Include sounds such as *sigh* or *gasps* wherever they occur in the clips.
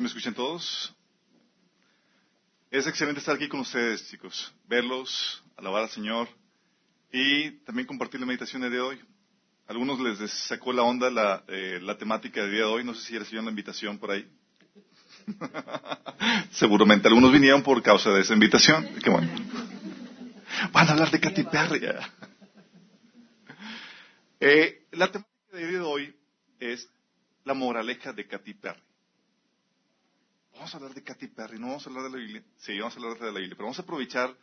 ¿Me escuchan todos? Es excelente estar aquí con ustedes, chicos. Verlos, alabar al Señor y también compartir la meditación de hoy. Algunos les sacó la onda la, eh, la temática del día de hoy. No sé si recibieron la invitación por ahí. *laughs* Seguramente algunos vinieron por causa de esa invitación. Qué bueno. Van a hablar de Katy Perry. *laughs* Eh, la temática de hoy es la moraleja de Katy Perry. Vamos a hablar de Katy Perry, no vamos a hablar de la Biblia. Sí, vamos a hablar de la Biblia, pero vamos a aprovechar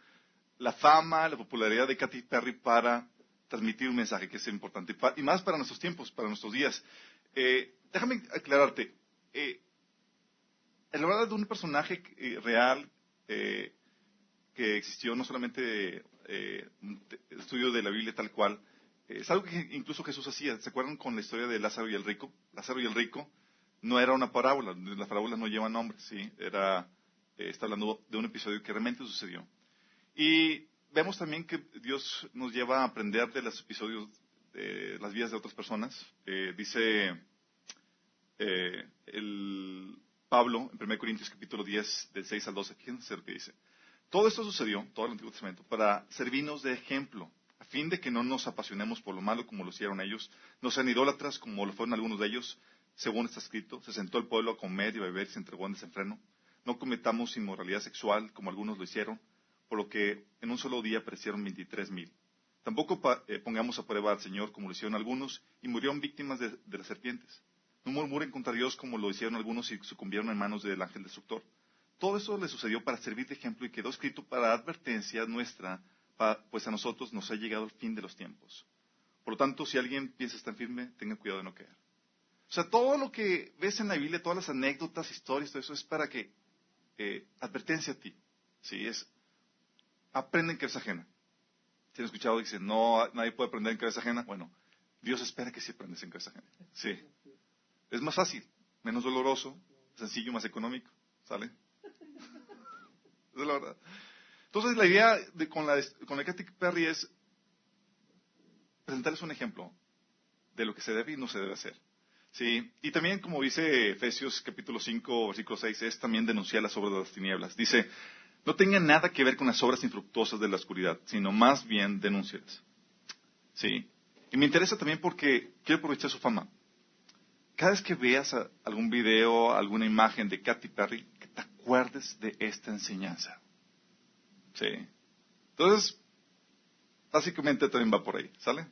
la fama, la popularidad de Katy Perry para transmitir un mensaje que es importante, y más para nuestros tiempos, para nuestros días. Eh, déjame aclararte. Eh, el hablar de un personaje eh, real eh, que existió, no solamente eh, un estudio de la Biblia tal cual, es algo que incluso Jesús hacía. ¿Se acuerdan con la historia de Lázaro y el rico? Lázaro y el rico no era una parábola, las parábolas no llevan nombres, ¿sí? Era, está hablando de un episodio que realmente sucedió. Y vemos también que Dios nos lleva a aprender de los episodios de las vidas de otras personas. dice el Pablo, en 1 Corintios capítulo 10, del 6 al 12, fíjense lo que dice. Todo esto sucedió, todo el Antiguo Testamento, para servirnos de ejemplo, a fin de que no nos apasionemos por lo malo como lo hicieron ellos, no sean idólatras como lo fueron algunos de ellos, según está escrito, se sentó el pueblo a comer y beber y se entregó en desenfreno. No cometamos inmoralidad sexual como algunos lo hicieron, por lo que en un solo día perecieron veintitrés mil. Tampoco eh, pongamos a prueba al Señor como lo hicieron algunos y murieron víctimas de las serpientes. No murmuren contra Dios como lo hicieron algunos y sucumbieron en manos del ángel destructor. Todo eso le sucedió para servir de ejemplo y quedó escrito para advertencia nuestra, pues a nosotros nos ha llegado el fin de los tiempos. Por lo tanto, si alguien piensa estar firme, tenga cuidado de no caer. O sea, todo lo que ves en la Biblia, todas las anécdotas, historias, todo eso es para que eh, advertencia a ti. Sí, es aprende en cabeza ajena. Si han escuchado, dicen, no, nadie puede aprender en cabeza ajena. Bueno, Dios espera que sí aprendes en cabeza ajena. Sí. Es más fácil, menos doloroso, sencillo, más económico. ¿Sale? es la verdad. Entonces, la idea de, con, la, con la Katy Perry es presentarles un ejemplo de lo que se debe y no se debe hacer. ¿Sí? Y también, como dice Efesios capítulo 5, versículo 6, es también denunciar las obras de las tinieblas. Dice, no tengan nada que ver con las obras infructuosas de la oscuridad, sino más bien denúncialas. ¿Sí? Y me interesa también porque quiero aprovechar su fama cada vez que veas algún video, alguna imagen de Katy Perry, que te acuerdes de esta enseñanza. Sí. Entonces, básicamente también va por ahí, ¿sale?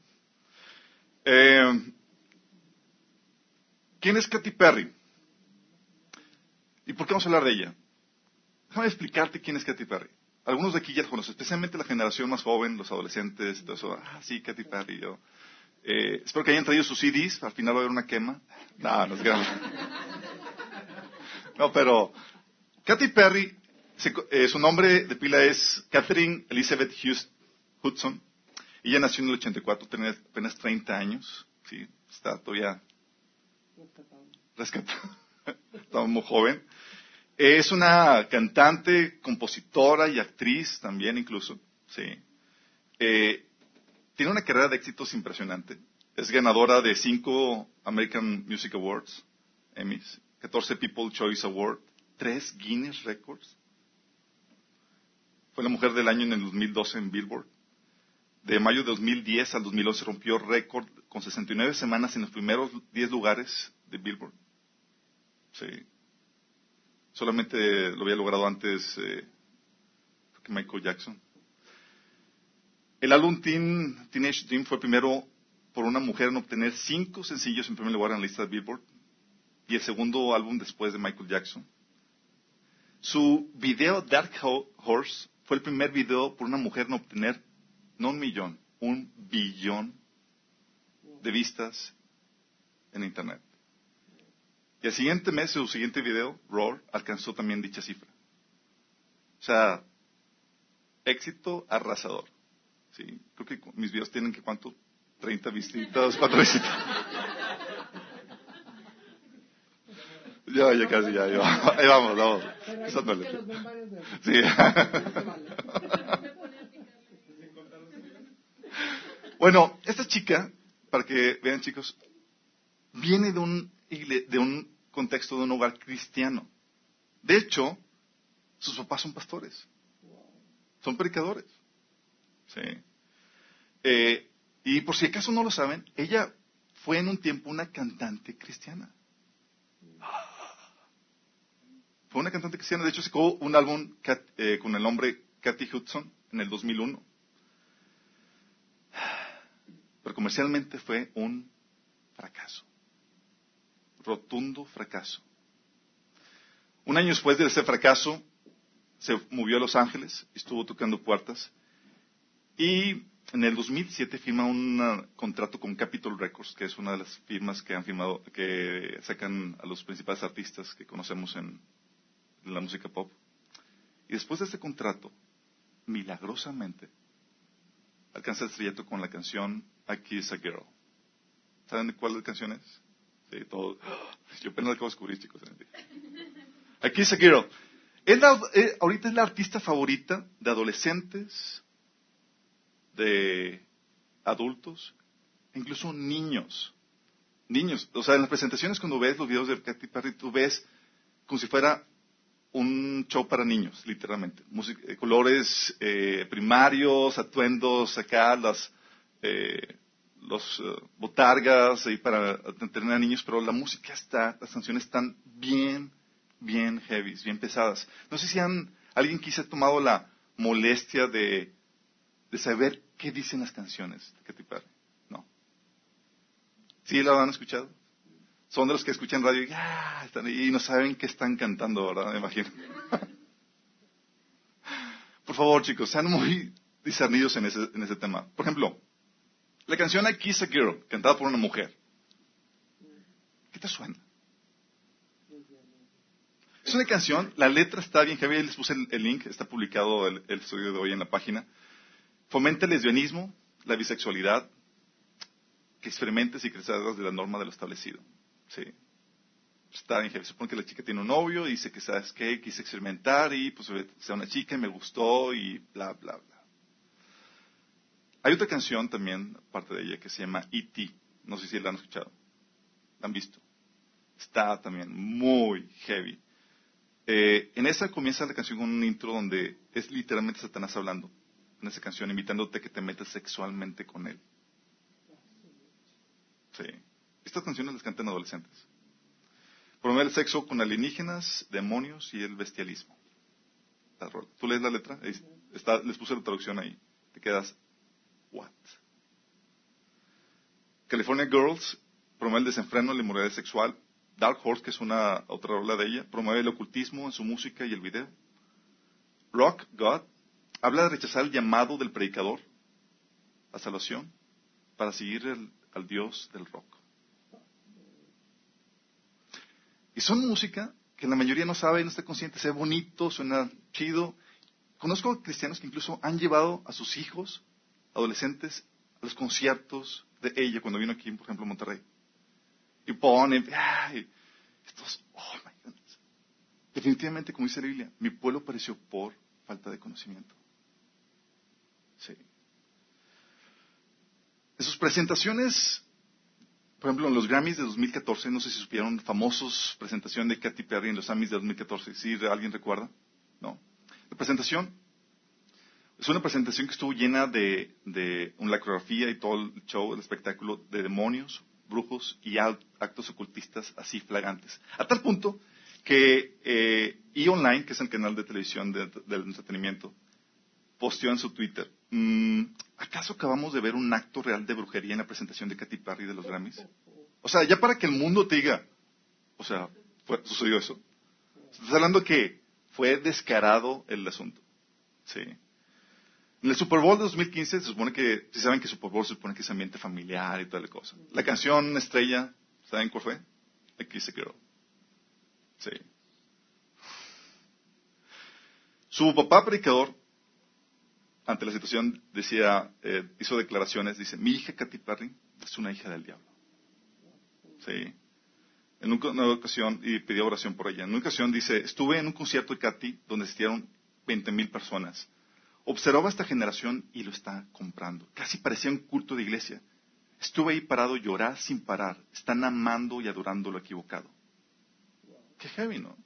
Eh, ¿Quién es Katy Perry? ¿Y por qué vamos a hablar de ella? Déjame explicarte quién es Katy Perry. Algunos de aquí ya conocen, especialmente la generación más joven, los adolescentes, todo eso. Ah, sí, Katy Perry, yo. Eh, espero que hayan traído sus CDs, al final va a haber una quema. No, no es grave. No, pero Katy Perry, eh, su nombre de pila es Catherine Elizabeth Hughes Hudson. Ella nació en el 84, tenía apenas 30 años. Sí, está todavía rescatada. *laughs* Estaba muy joven. Es una cantante, compositora y actriz también incluso. Sí. Eh, tiene una carrera de éxitos impresionante. Es ganadora de cinco American Music Awards, Emmys, 14 People Choice Awards, tres Guinness Records. Fue la mujer del año en el 2012 en Billboard. De mayo de 2010 al 2011 rompió récord con 69 semanas en los primeros 10 lugares de Billboard. Sí. Solamente lo había logrado antes eh, Michael Jackson. El álbum Teen, Teenage Dream fue primero por una mujer en obtener cinco sencillos en primer lugar en la lista de Billboard y el segundo álbum después de Michael Jackson. Su video Dark Horse fue el primer video por una mujer en obtener no un millón, un billón de vistas en Internet. Y el siguiente mes, su siguiente video, Roar, alcanzó también dicha cifra. O sea, éxito arrasador. Sí, creo que mis videos tienen que cuánto, 30 visitas, 4 visitas. ya, ya casi, ya, ya. *laughs* Ahí vamos, vamos. Sí. *laughs* bueno, esta chica, para que vean chicos, viene de un, de un contexto de un hogar cristiano. De hecho, sus papás son pastores. Son predicadores. Sí. Eh, y por si acaso no lo saben, ella fue en un tiempo una cantante cristiana. Fue una cantante cristiana. De hecho, sacó un álbum eh, con el nombre Kathy Hudson en el 2001. Pero comercialmente fue un fracaso. Rotundo fracaso. Un año después de ese fracaso, se movió a Los Ángeles, estuvo tocando puertas y en el 2007 firma un contrato con Capitol Records, que es una de las firmas que han firmado, que sacan a los principales artistas que conocemos en, la música pop. Y después de ese contrato, milagrosamente, alcanza el estrellato con la canción I Kiss a Girl. ¿Saben de cuál canción es? Sí, todo. *gasps* Yo apenas acabo de descubrir, chicos. A Girl. Eh, ahorita es la artista favorita de adolescentes, de adultos, incluso niños. Niños. O sea, en las presentaciones cuando ves los videos de Katy Perry, tú ves como si fuera un show para niños, literalmente. Eh, colores eh, primarios, atuendos acá, las, los botargas ahí para tener a niños, pero la música está, las canciones están bien, bien heavy, bien pesadas. No sé si han, alguien quise ha tomado la molestia de, de saber qué dicen las canciones de Katy Perry. No. ¿Sí lo han escuchado? Son de los que escuchan radio y, no saben qué están cantando, ¿verdad? Me imagino. *laughs* Por favor, chicos, sean muy discernidos en ese, tema. Por ejemplo, la canción I Kiss a Girl, cantada por una mujer. ¿Qué te suena? Es una canción, la letra está bien heavy, les puse el, link, está publicado el, estudio de hoy en la página. Fomenta el lesbianismo, la bisexualidad, que experimentes y crezcas de la norma de lo establecido. Sí. Está bien heavy. Supone que la chica tiene un novio, dice que sabes qué, quise experimentar y pues sea una chica y me gustó y bla, bla, bla. Hay otra canción también, parte de ella, que se llama E.T. No sé si la han escuchado. ¿La han visto? Está también muy heavy. Eh, en esa comienza la canción con un intro donde es literalmente Satanás hablando. En esa canción, invitándote a que te metas sexualmente con él. Sí. Estas canciones las cantan adolescentes. Promueve el sexo con alienígenas, demonios y el bestialismo. Tú lees la letra, está, les puse la traducción ahí. Te quedas, what? California Girls promueve el desenfreno, la inmoralidad sexual, Dark Horse, que es una otra rola de ella, promueve el ocultismo en su música y el video. Rock God habla de rechazar el llamado del predicador a salvación para seguir al Dios del rock. Y son música que la mayoría no sabe, no está consciente, se ve bonito, suena chido. Conozco cristianos que incluso han llevado a sus hijos, adolescentes, a los conciertos de ella cuando vino aquí, por ejemplo, a Monterrey. Y ponen, ay, estos, oh my goodness. Definitivamente, como dice la Biblia, mi pueblo pereció por falta de conocimiento. Sí. En sus presentaciones, por ejemplo, en los Grammys de 2014, no sé si supieron, famosos presentación de Katy Perry en los Grammys de 2014. ¿Sí alguien recuerda? ¿No? La presentación es una presentación que estuvo llena de, de una coreografía y todo el show, el espectáculo de demonios, brujos y actos ocultistas así flagantes. A tal punto que eh, E! que es el canal de televisión del entretenimiento, posteó en su Twitter, mm, ¿acaso acabamos de ver un acto real de brujería en la presentación de Katy Perry de los Grammys? O sea, ya para que el mundo te diga, o sea, sucedió eso. Estás hablando que fue descarado el asunto. Sí. En el Super Bowl de 2015 se supone que, si saben que Super Bowl se supone que es ambiente familiar y toda la cosa. La canción estrella, ¿saben cuál fue? Aquí se Girl. Sí. Su papá predicador, ante la situación, decía, eh, hizo declaraciones, dice, mi hija Katy Perry es una hija del diablo. Sí. En una ocasión, y pidió oración por ella, en una ocasión dice, estuve en un concierto de Katy donde asistieron 20 mil personas. Observaba esta generación y lo está comprando. Casi parecía un culto de iglesia. Estuve ahí parado llorar sin parar. Están amando y adorando lo equivocado. Qué heavy, ¿no?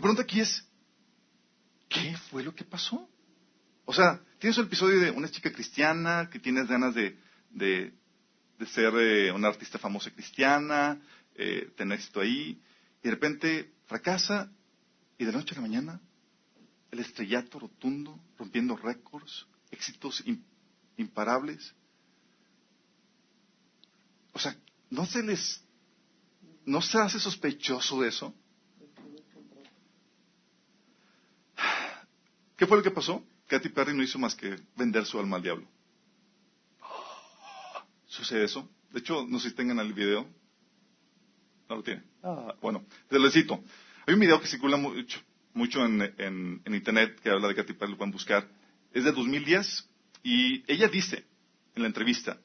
pregunta aquí es, ¿qué fue lo que pasó? O sea, tienes un episodio de una chica cristiana que tienes ganas de, de, ser eh, una artista famosa cristiana, eh, tener éxito ahí, y de repente fracasa y de la noche a la mañana el estrellato rotundo, rompiendo récords, éxitos imparables. O sea, ¿no se les, no se hace sospechoso de eso? ¿Qué fue lo que pasó? Katy Perry no hizo más que vender su alma al diablo. ¿Sucede eso? De hecho, no sé si tengan el video. No lo tiene. Ah. bueno, te lo cito. Hay un video que circula mucho, mucho en, internet que habla de Katy Perry, lo pueden buscar. Es de 2010 y ella dice en la entrevista,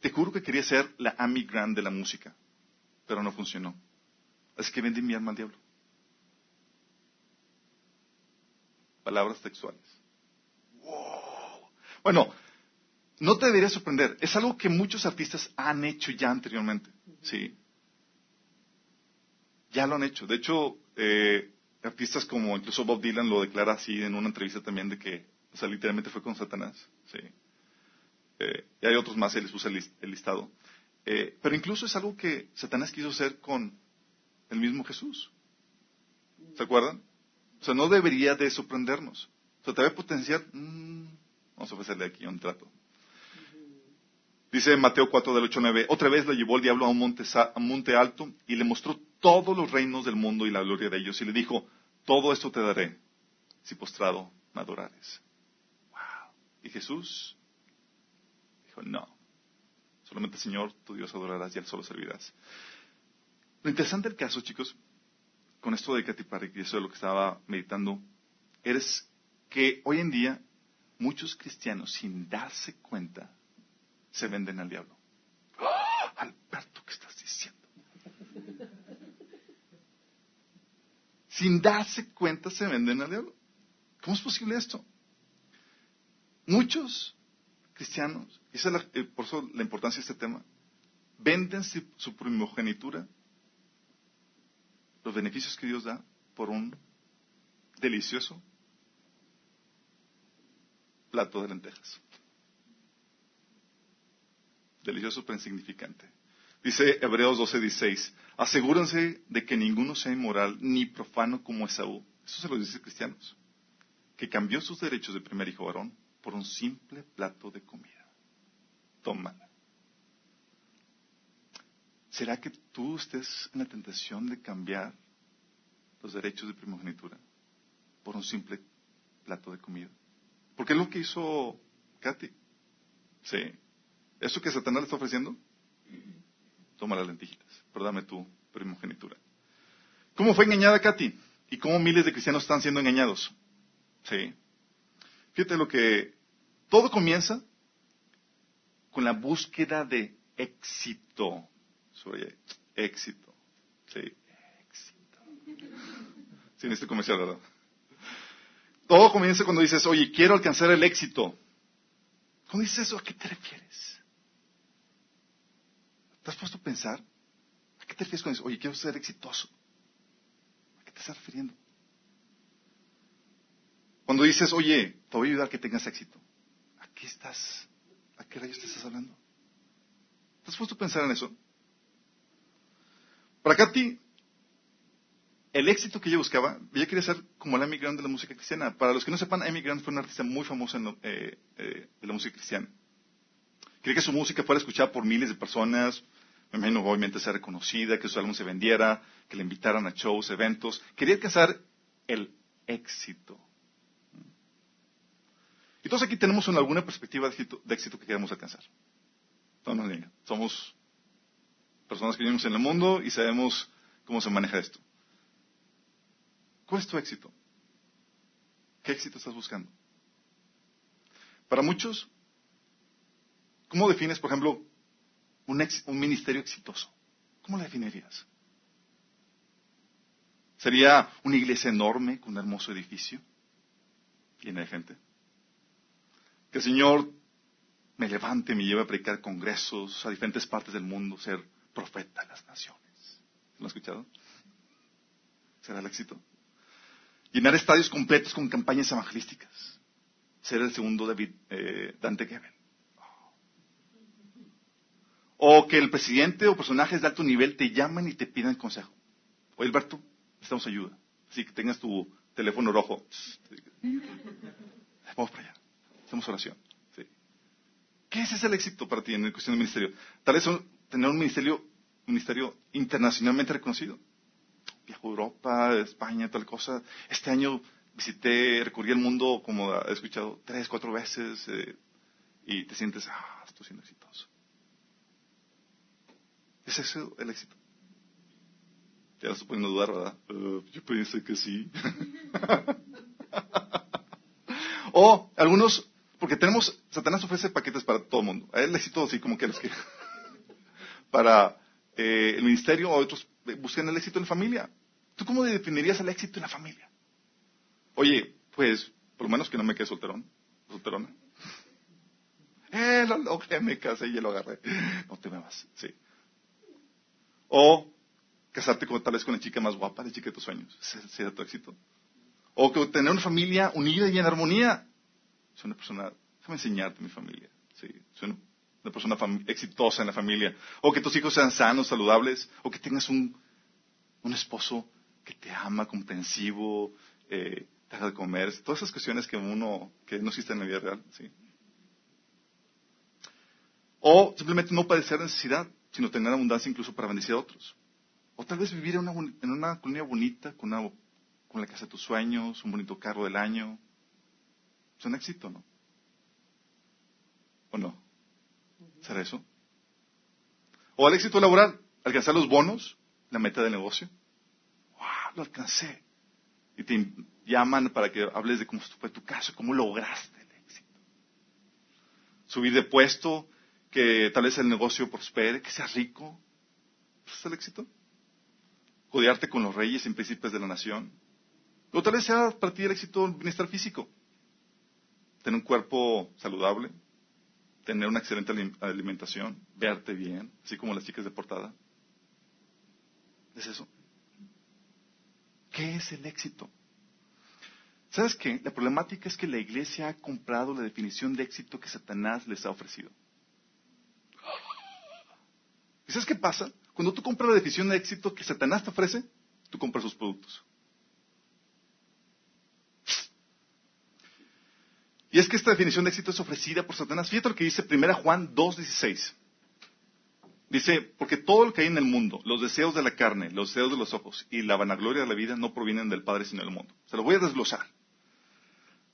te juro que quería ser la Amy Grant de la música, pero no funcionó. Así que vendí mi alma al diablo. Palabras textuales. Bueno, no te debería sorprender. Es algo que muchos artistas han hecho ya anteriormente. Sí. Ya lo han hecho. De hecho, eh, artistas como incluso Bob Dylan lo declara así en una entrevista también de que, o sea, literalmente fue con Satanás. Sí. Eh, y hay otros más, él les usa el, listado. Eh, pero incluso es algo que Satanás quiso hacer con el mismo Jesús. ¿Se acuerdan? O sea, no debería de sorprendernos. O sea, te ve potenciar, mm, vamos a ofrecerle aquí un trato. Dice Mateo 4 del 8 9, otra vez le llevó el diablo a un, monte, a monte alto y le mostró todos los reinos del mundo y la gloria de ellos y le dijo, todo esto te daré si postrado me adorares. Wow. Y Jesús dijo, no, solamente Señor, tu Dios adorarás y al solo servirás. Lo interesante del caso, chicos, con esto de Katy Perry, y eso es lo que estaba meditando, es que hoy en día muchos cristianos, sin darse cuenta, se venden al diablo. ¡Oh! Alberto, ¿qué estás diciendo? Sin darse cuenta se venden al diablo. ¿Cómo es posible esto? Muchos cristianos, y esa es eh, por eso la importancia de este tema, venden su primogenitura, los beneficios que Dios da, por un delicioso plato de lentejas delicioso pero insignificante. Dice Hebreos 12:16, asegúrense de que ninguno sea inmoral ni profano como Esaú. Eso se lo dice cristianos. Que cambió sus derechos de primer hijo varón por un simple plato de comida. Tómala. ¿Será que tú estés en la tentación de cambiar los derechos de primogenitura por un simple plato de comida? Porque es lo que hizo Katy. Sí. ¿Eso que Satanás le está ofreciendo? Toma las lentejitas, pero dame tu primogenitura. ¿Cómo fue engañada Katy? ¿Y cómo miles de cristianos están siendo engañados? Sí. Fíjate lo que todo comienza con la búsqueda de éxito. Sobre éxito. Sí, éxito. Sin este comercial, ¿verdad? Todo comienza cuando dices, oye, quiero alcanzar el éxito. Cuando dices eso, ¿a qué te refieres? ¿Te has puesto a pensar? ¿A qué te refieres con eso? Oye, quiero ser exitoso. ¿A qué te estás refiriendo? Cuando dices, oye, te voy a ayudar a que tengas éxito. ¿A qué estás? ¿A qué rayos te estás hablando? ¿Te has puesto a pensar en eso? Para Katy, el éxito que ella buscaba, ella quería ser como la Amy Grant de la música cristiana. Para los que no sepan, Amy Grant fue una artista muy famosa eh, eh, de la música cristiana. Quería que su música fuera escuchada por miles de personas, me imagino obviamente ser reconocida, que su álbum se vendiera, que le invitaran a shows, eventos. Quería alcanzar el éxito. Y todos aquí tenemos alguna perspectiva de éxito, que queremos alcanzar. Somos personas que vivimos en el mundo y sabemos cómo se maneja esto. ¿Cuál es tu éxito? ¿Qué éxito estás buscando? Para muchos, ¿cómo defines, por ejemplo, un, ministerio exitoso? ¿Cómo lo definirías? ¿Sería una iglesia enorme con un hermoso edificio llena de gente? Que el Señor me levante, me lleve a predicar congresos a diferentes partes del mundo, ser profeta de las naciones. ¿Lo has escuchado? ¿Será el éxito? Llenar estadios completos con campañas evangelísticas. Ser el segundo David, eh, Dante Gebel. O que el presidente o personajes de alto nivel te llamen y te pidan consejo. Oye, Alberto, necesitamos ayuda. Así que tengas tu teléfono rojo. *laughs* Vamos para allá. Hacemos oración. ¿Qué es ese el éxito para ti en cuestión del ministerio? Tal vez tener un ministerio, ministerio internacionalmente reconocido. Viajo a Europa, España, tal cosa. Este año visité, recorrí el mundo, como he escuchado, tres, cuatro veces, eh, y te sientes, ah, estoy siendo exitoso. ¿Es ese el éxito? Ya lo estoy poniendo a dudar, ¿verdad? Uh, yo pensé que sí. *laughs* o algunos, porque tenemos, Satanás ofrece paquetes para todo el mundo. A él le éxito así como que los que para eh, el ministerio o otros eh, buscan el éxito en la familia. ¿Tú cómo definirías el éxito en la familia? Oye, pues, por lo menos que no me quede solterón, solterona. Eh, lo logré, me casé y ya lo agarré. No te me vas, sí. O casarte con, tal vez con la chica más guapa, la chica de tus sueños. Sería tu éxito. O que tener una familia unida y en armonía. Soy una persona, déjame enseñarte mi familia. Sí, soy una, persona exitosa en la familia. O que tus hijos sean sanos, saludables. O que tengas un, un esposo que te ama, comprensivo, eh, te haga de comer. Todas esas cuestiones que uno, que no existen en la vida real. Sí. O simplemente no padecer necesidad, sino tener abundancia incluso para bendecir a otros. O tal vez vivir en una, en una colonia bonita, con, una, con la casa de tus sueños, un bonito carro del año. Es un éxito, ¿no? ¿O no? ¿Será eso? O el éxito laboral, alcanzar los bonos, la meta del negocio. ¡Wow! Lo alcancé. Y te llaman para que hables de cómo fue tu caso, cómo lograste el éxito. Subir de puesto, que tal vez el negocio prospere, que seas rico. ¿Es el éxito? codearte con los reyes y príncipes de la nación. O tal vez sea para ti el éxito el bienestar físico. Tener un cuerpo saludable, tener una excelente alimentación, verte bien, así como las chicas de portada. ¿Es eso? ¿Qué es el éxito? ¿Sabes qué? La problemática es que la iglesia ha comprado la definición de éxito que Satanás les ha ofrecido. ¿Y sabes qué pasa? Cuando tú compras la definición de éxito que Satanás te ofrece, tú compras sus productos. Y es que esta definición de éxito es ofrecida por Satanás. Fíjate lo que dice 1 Juan 2.16. Dice, porque todo lo que hay en el mundo, los deseos de la carne, los deseos de los ojos y la vanagloria de la vida no provienen del Padre sino del mundo. Se lo voy a desglosar.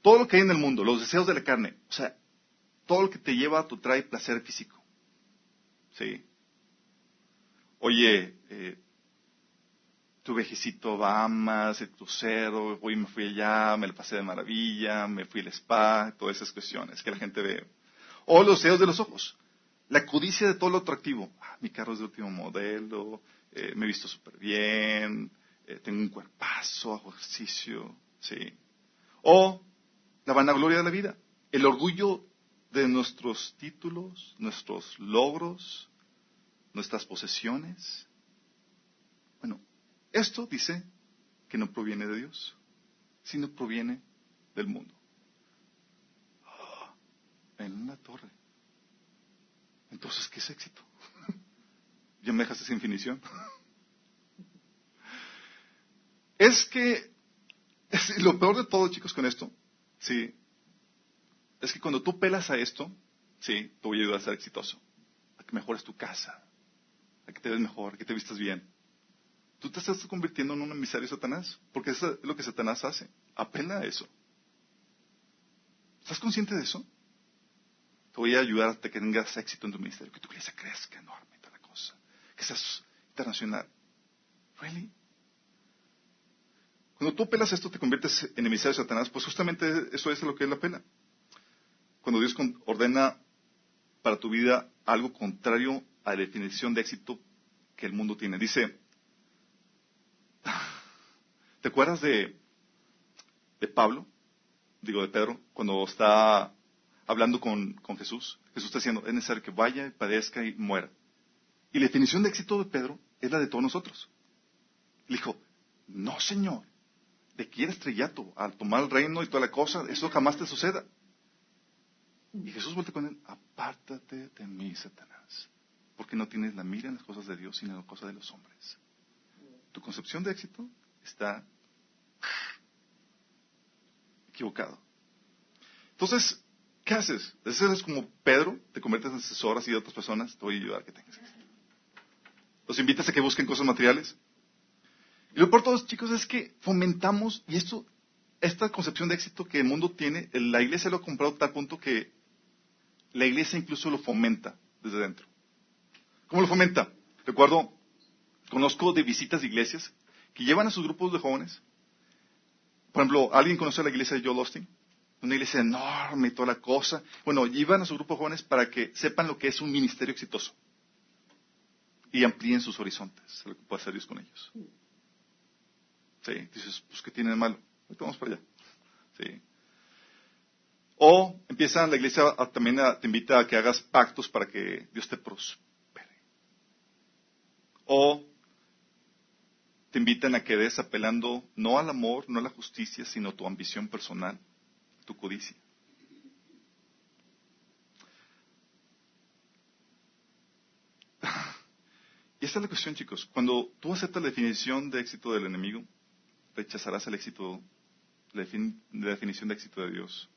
Todo lo que hay en el mundo, los deseos de la carne, o sea, todo lo que te lleva a tu trae placer físico. ¿Sí? oye, eh, tu vejecito Bahamas, el crucero, hoy me fui allá, me lo pasé de maravilla, me fui al spa, todas esas cuestiones que la gente ve. O los deseos de los ojos. La codicia de todo lo atractivo. Ah, mi carro es de último modelo, eh, me he visto súper bien, eh, tengo un cuerpazo, hago ejercicio, sí. O la vanagloria de la vida. El orgullo de nuestros títulos, nuestros logros, nuestras posesiones. Bueno, esto dice que no proviene de Dios, sino proviene del mundo. Ah, en una torre. Entonces, ¿qué es éxito? *laughs* ¿Ya me dejaste sin definición? *laughs* es que es, lo peor de todo, chicos, con esto, sí, es que cuando tú pelas a esto, sí, te voy a ayudar a ser exitoso, a que mejores tu casa, a que te ves mejor, a que te vistas bien. Tú te estás convirtiendo en un emisario de Satanás, porque eso es lo que Satanás hace. Apela a eso. ¿Estás consciente de eso? Te voy a ayudar a que tengas éxito en tu ministerio, que tu iglesia crezca enorme, toda la cosa, que seas internacional. ¿Really? Cuando tú apelas esto, te conviertes en emisario de Satanás, pues justamente eso es lo que es la pena. Cuando Dios ordena para tu vida algo contrario a la definición de éxito que el mundo tiene. Dice, *laughs* ¿te acuerdas de, de Pablo? Digo, de Pedro, cuando está hablando con, con Jesús. Jesús está diciendo, es necesario que vaya, padezca y muera. Y la definición de éxito de Pedro es la de todos nosotros. Le dijo, no, Señor, de que estrellato, al tomar el reino y toda la cosa, eso jamás te suceda. Y Jesús vuelve con él, apártate de mí, Satanás, porque no tienes la mira en las cosas de Dios, sino en las cosas de los hombres. Tu concepción de éxito está equivocado. Entonces, ¿qué haces? Es como Pedro, te conviertes en asesor así de otras personas, te voy a ayudar que tengas éxito. Los invitas a que busquen cosas materiales. Y lo por todos, chicos, es que fomentamos, y esto, esta concepción de éxito que el mundo tiene, la iglesia lo ha comprado a tal punto que la iglesia incluso lo fomenta desde dentro. ¿Cómo lo fomenta? Recuerdo, conozco de visitas de iglesias que llevan a sus grupos de jóvenes. Por ejemplo, ¿alguien conoce la iglesia de Joel Austin? Una iglesia enorme y toda la cosa. Bueno, llevan a su grupo de jóvenes para que sepan lo que es un ministerio exitoso. Y amplíen sus horizontes, lo que puede hacer Dios con ellos. Sí, dices, pues, ¿qué tiene de malo? Vamos para allá. Sí. O empieza la iglesia también te invita a que hagas pactos para que Dios te prospere. O te invitan a que des apelando no al amor, no a la justicia, sino a tu ambición personal, tu codicia. *laughs* Y esta es la cuestión, chicos. Cuando tú aceptas la definición de éxito del enemigo, rechazarás el éxito, la definición de éxito de Dios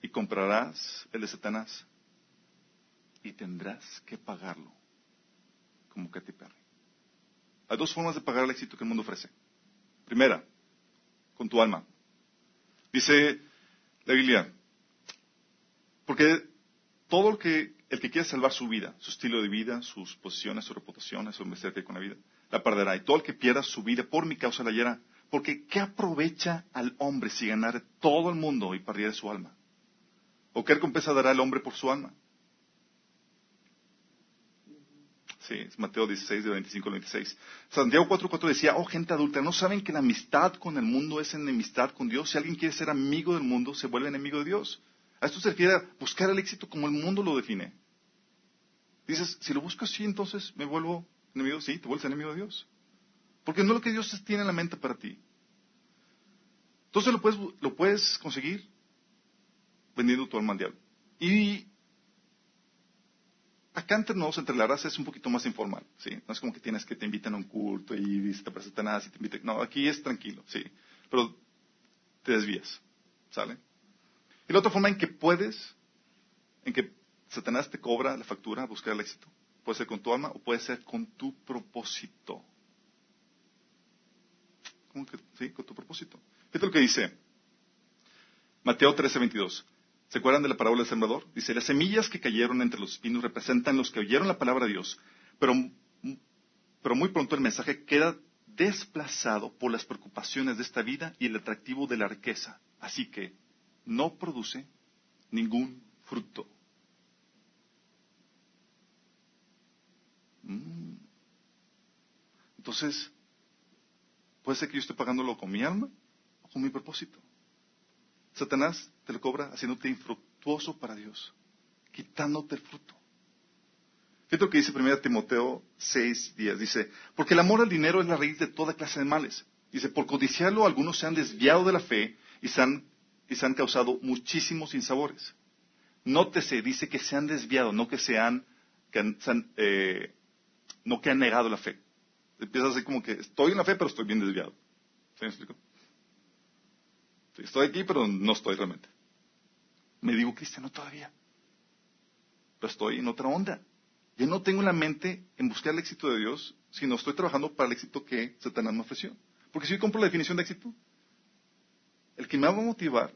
y comprarás el de Satanás y tendrás que pagarlo como Katy Perry. Hay dos formas de pagar el éxito que el mundo ofrece. Primera, con tu alma. Dice la Biblia, porque todo el que, el que quiere salvar su vida, su estilo de vida, sus posiciones, su reputación, su que con la vida, la perderá. Y todo el que pierda su vida por mi causa la hallará. Porque ¿qué aprovecha al hombre si ganara todo el mundo y perdiera su alma? ¿O qué recompensa dará el hombre por su alma? Sí, es Mateo 16, de 25 al 26. Santiago 4.4 decía, oh gente adulta, ¿no saben que la amistad con el mundo es enemistad con Dios? Si alguien quiere ser amigo del mundo, se vuelve enemigo de Dios. A esto se refiere a buscar el éxito como el mundo lo define. Dices, si lo busco así, entonces me vuelvo enemigo. Sí, te vuelves enemigo de Dios. Porque no es lo que Dios tiene en la mente para ti. Entonces lo puedes, lo puedes conseguir vendiendo tu alma al diablo. Y acá entre nosotros, entre la raza, es un poquito más informal, ¿sí? No es como que tienes que te invitan a un culto y te presentan nada, si te invitan. No, aquí es tranquilo, ¿sí? Pero te desvías, ¿sale? Y la otra forma en que puedes, en que Satanás te cobra la factura a buscar el éxito, puede ser con tu alma o puede ser con tu propósito. ¿Cómo que? Sí, con tu propósito. Fíjate lo que dice Mateo 13, 22. ¿Se acuerdan de la parábola del sembrador? Dice, las semillas que cayeron entre los espinos representan los que oyeron la palabra de Dios, pero, pero muy pronto el mensaje queda desplazado por las preocupaciones de esta vida y el atractivo de la riqueza. Así que no produce ningún fruto. Mm. Entonces, puede ser que yo esté pagándolo con mi alma o con mi propósito. Satanás te lo cobra haciéndote infructuoso para Dios, quitándote el fruto. Fíjate lo que dice 1 Timoteo 6 días. Dice, porque el amor al dinero es la raíz de toda clase de males. Dice, por codiciarlo algunos se han desviado de la fe y se han, y se han causado muchísimos insabores. Nótese, dice que se han desviado, no que se han, que eh, no que han negado la fe. Empieza así como que estoy en la fe, pero estoy bien desviado. ¿Se me? Estoy aquí, pero no estoy realmente. Me digo cristiano todavía. Pero estoy en otra onda. Ya no tengo la mente en buscar el éxito de Dios, sino estoy trabajando para el éxito que Satanás me ofreció. Porque si yo compro la definición de éxito, el que me va a motivar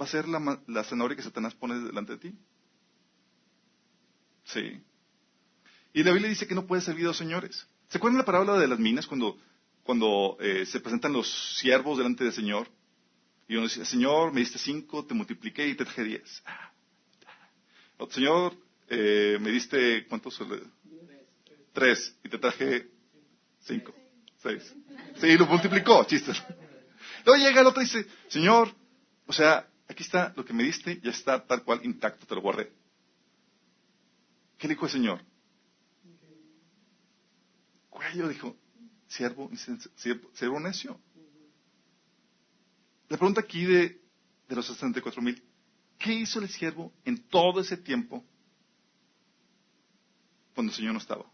va a ser la, la zanahoria que Satanás pone delante de ti. Sí. Y la Biblia dice que no puede servir a dos señores. ¿Se acuerdan la parábola de las minas cuando, cuando eh, se presentan los siervos delante del Señor? Y uno dice, Señor, me diste cinco, te multipliqué y te traje diez. Señor, eh, me diste, ¿cuántos? Tres, y te traje cinco, seis. Sí, lo multiplicó, chistes. Luego llega el otro y dice, Señor, o sea, aquí está lo que me diste, ya está tal cual intacto, te lo guardé. ¿Qué dijo el Señor? Cuello dijo, siervo, siervo necio. La pregunta aquí de, de los 64 mil, ¿qué hizo el siervo en todo ese tiempo cuando el Señor no estaba?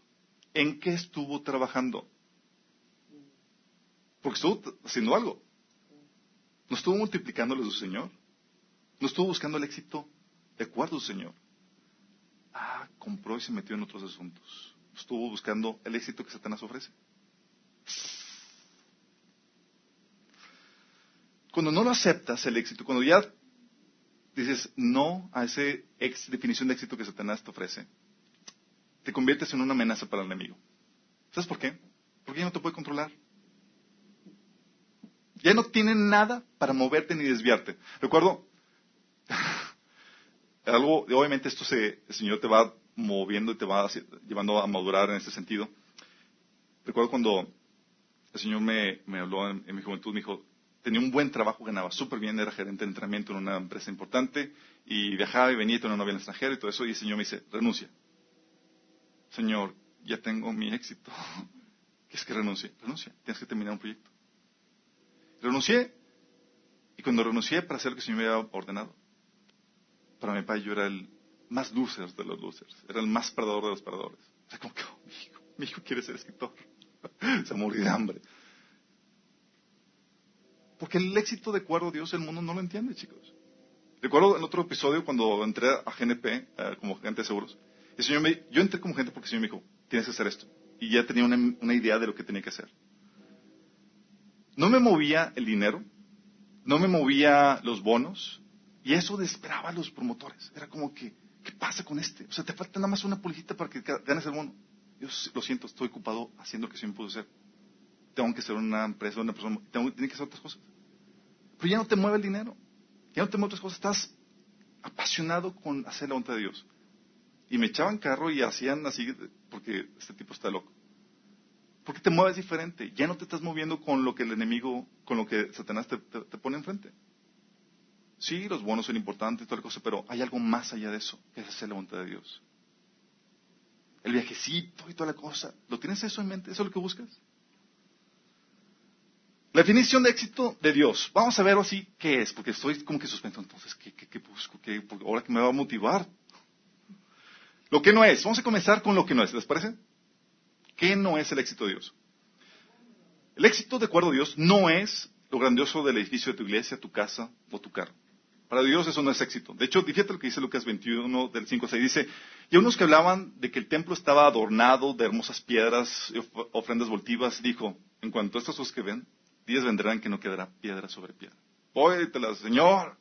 ¿En qué estuvo trabajando? Porque estuvo haciendo algo. No estuvo multiplicándole a su Señor. No estuvo buscando el éxito de acuerdo a su Señor. Ah, compró y se metió en otros asuntos. Estuvo buscando el éxito que Satanás ofrece. Cuando no lo aceptas el éxito, cuando ya dices no a esa definición de éxito que Satanás te ofrece, te conviertes en una amenaza para el enemigo. ¿Sabes por qué? Porque ya no te puede controlar. Ya no tiene nada para moverte ni desviarte. Recuerdo, *laughs* algo, obviamente esto se, el Señor te va moviendo y te va llevando a madurar en este sentido. Recuerdo cuando el Señor me, habló en, mi juventud, me dijo, tenía un buen trabajo, ganaba súper bien, era gerente de entrenamiento en una empresa importante y viajaba y venía, tenía una novia en extranjero y todo eso, y el Señor me dice, renuncia. Señor, ya tengo mi éxito. ¿Qué *laughs* es que renuncie? Renuncia, tienes que terminar un proyecto. Renuncié, y cuando renuncié para hacer lo que el Señor me había ordenado, para mi padre yo era el más loser de los losers, era el más perdedor de los perdedores. O sea, como que, oh, mi, hijo, mi hijo quiere ser escritor. *laughs* Se morir de hambre. Porque el éxito de acuerdo a Dios, el mundo no lo entiende, chicos. Recuerdo en otro episodio cuando entré a GNP eh, como agente de seguros. El Señor me, yo entré como gente porque el Señor me dijo, tienes que hacer esto. Y ya tenía una, idea de lo que tenía que hacer. No me movía el dinero, no me movía los bonos, y eso desesperaba a los promotores. Era como que, ¿qué pasa con este? O sea, te falta nada más una policita para que ganes el bono. Yo lo siento, estoy ocupado haciendo lo que me puedo hacer. Tengo que ser una empresa, una persona, tengo, que hacer otras cosas. Pero ya no te mueve el dinero, ya no te mueve otras cosas, estás apasionado con hacer la voluntad de Dios. Y me echaban carro y hacían así, porque este tipo está loco. Porque te mueves diferente, ya no te estás moviendo con lo que el enemigo, con lo que Satanás te, te pone enfrente. Sí, los bonos son importantes, toda la cosa, pero hay algo más allá de eso, que es hacer la voluntad de Dios. El viajecito y toda la cosa. ¿Lo tienes eso en mente? ¿Eso es lo que buscas? La definición de éxito de Dios. Vamos a ver así qué es, porque estoy como que suspenso. Entonces, ¿qué, busco? ¿Qué, ahora que me va a motivar. Lo que no es. Vamos a comenzar con lo que no es. ¿Les parece? ¿Qué no es el éxito de Dios? El éxito de acuerdo a Dios no es lo grandioso del edificio de tu iglesia, tu casa o tu carro. Para Dios eso no es éxito. De hecho, fíjate lo que dice Lucas 21 del 5 6. Dice, y unos que hablaban de que el templo estaba adornado de hermosas piedras, ofrendas voltivas, dijo, en cuanto a estas cosas que ven, días vendrán que no quedará piedra sobre piedra. la Señor,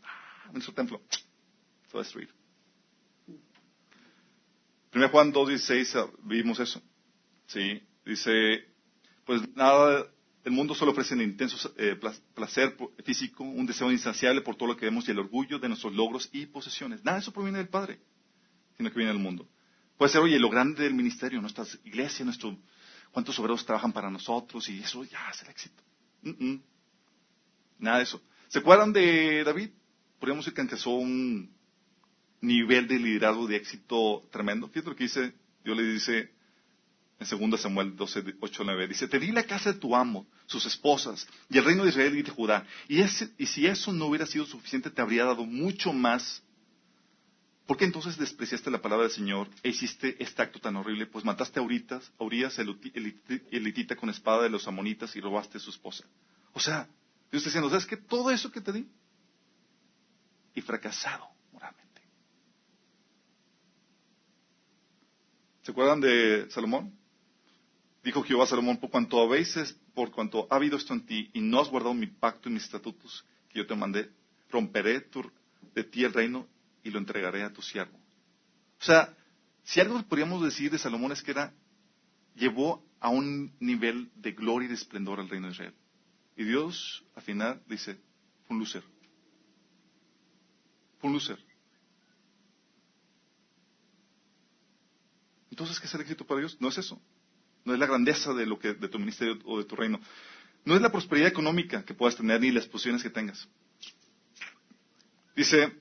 en su templo, *tsk* se va a destruir. 1 Juan 2.16 ah, vimos eso. Sí, dice, pues nada el mundo solo ofrece un intenso eh, placer físico, un deseo insaciable por todo lo que vemos y el orgullo de nuestros logros y posesiones. Nada de eso proviene del Padre, sino que viene del mundo. Puede ser, oye, lo grande del ministerio, nuestra iglesia, nuestro, cuántos obreros trabajan para nosotros y eso ya es el éxito. Nada de eso. ¿Se acuerdan de David? Podríamos decir que alcanzó un nivel de liderazgo de éxito tremendo. Fíjate lo que dice, Dios le dice, en 2 Samuel 12, 8, 9. Dice, te di la casa de tu amo, sus esposas, y el reino de Israel y de Judá. Y, y si eso no hubiera sido suficiente, te habría dado mucho más. ¿Por qué entonces despreciaste la palabra del Señor e hiciste este acto tan horrible? Pues mataste a Uritas, a el, elitita con espada de los amonitas y robaste a su esposa. O sea, Dios está diciendo, ¿sabes qué? Todo eso que te di. Y fracasado moralmente. ¿Se acuerdan de Salomón? Dijo Jehová a Salomón, por cuanto habéis, por cuanto ha habido esto en ti y no has guardado mi pacto y mis estatutos que yo te mandé, romperé de ti el reino y lo entregaré a tu siervo. O sea, si algo podríamos decir de Salomón es que era, llevó a un nivel de gloria y de esplendor al reino de Israel. Y Dios, al final, dice, fue un lucer. Fue un lucer. Entonces, ¿qué es el éxito para Dios? No es eso no es la grandeza de, lo que, de tu ministerio o de tu reino. No es la prosperidad económica que puedas tener ni las posiciones que tengas. Dice,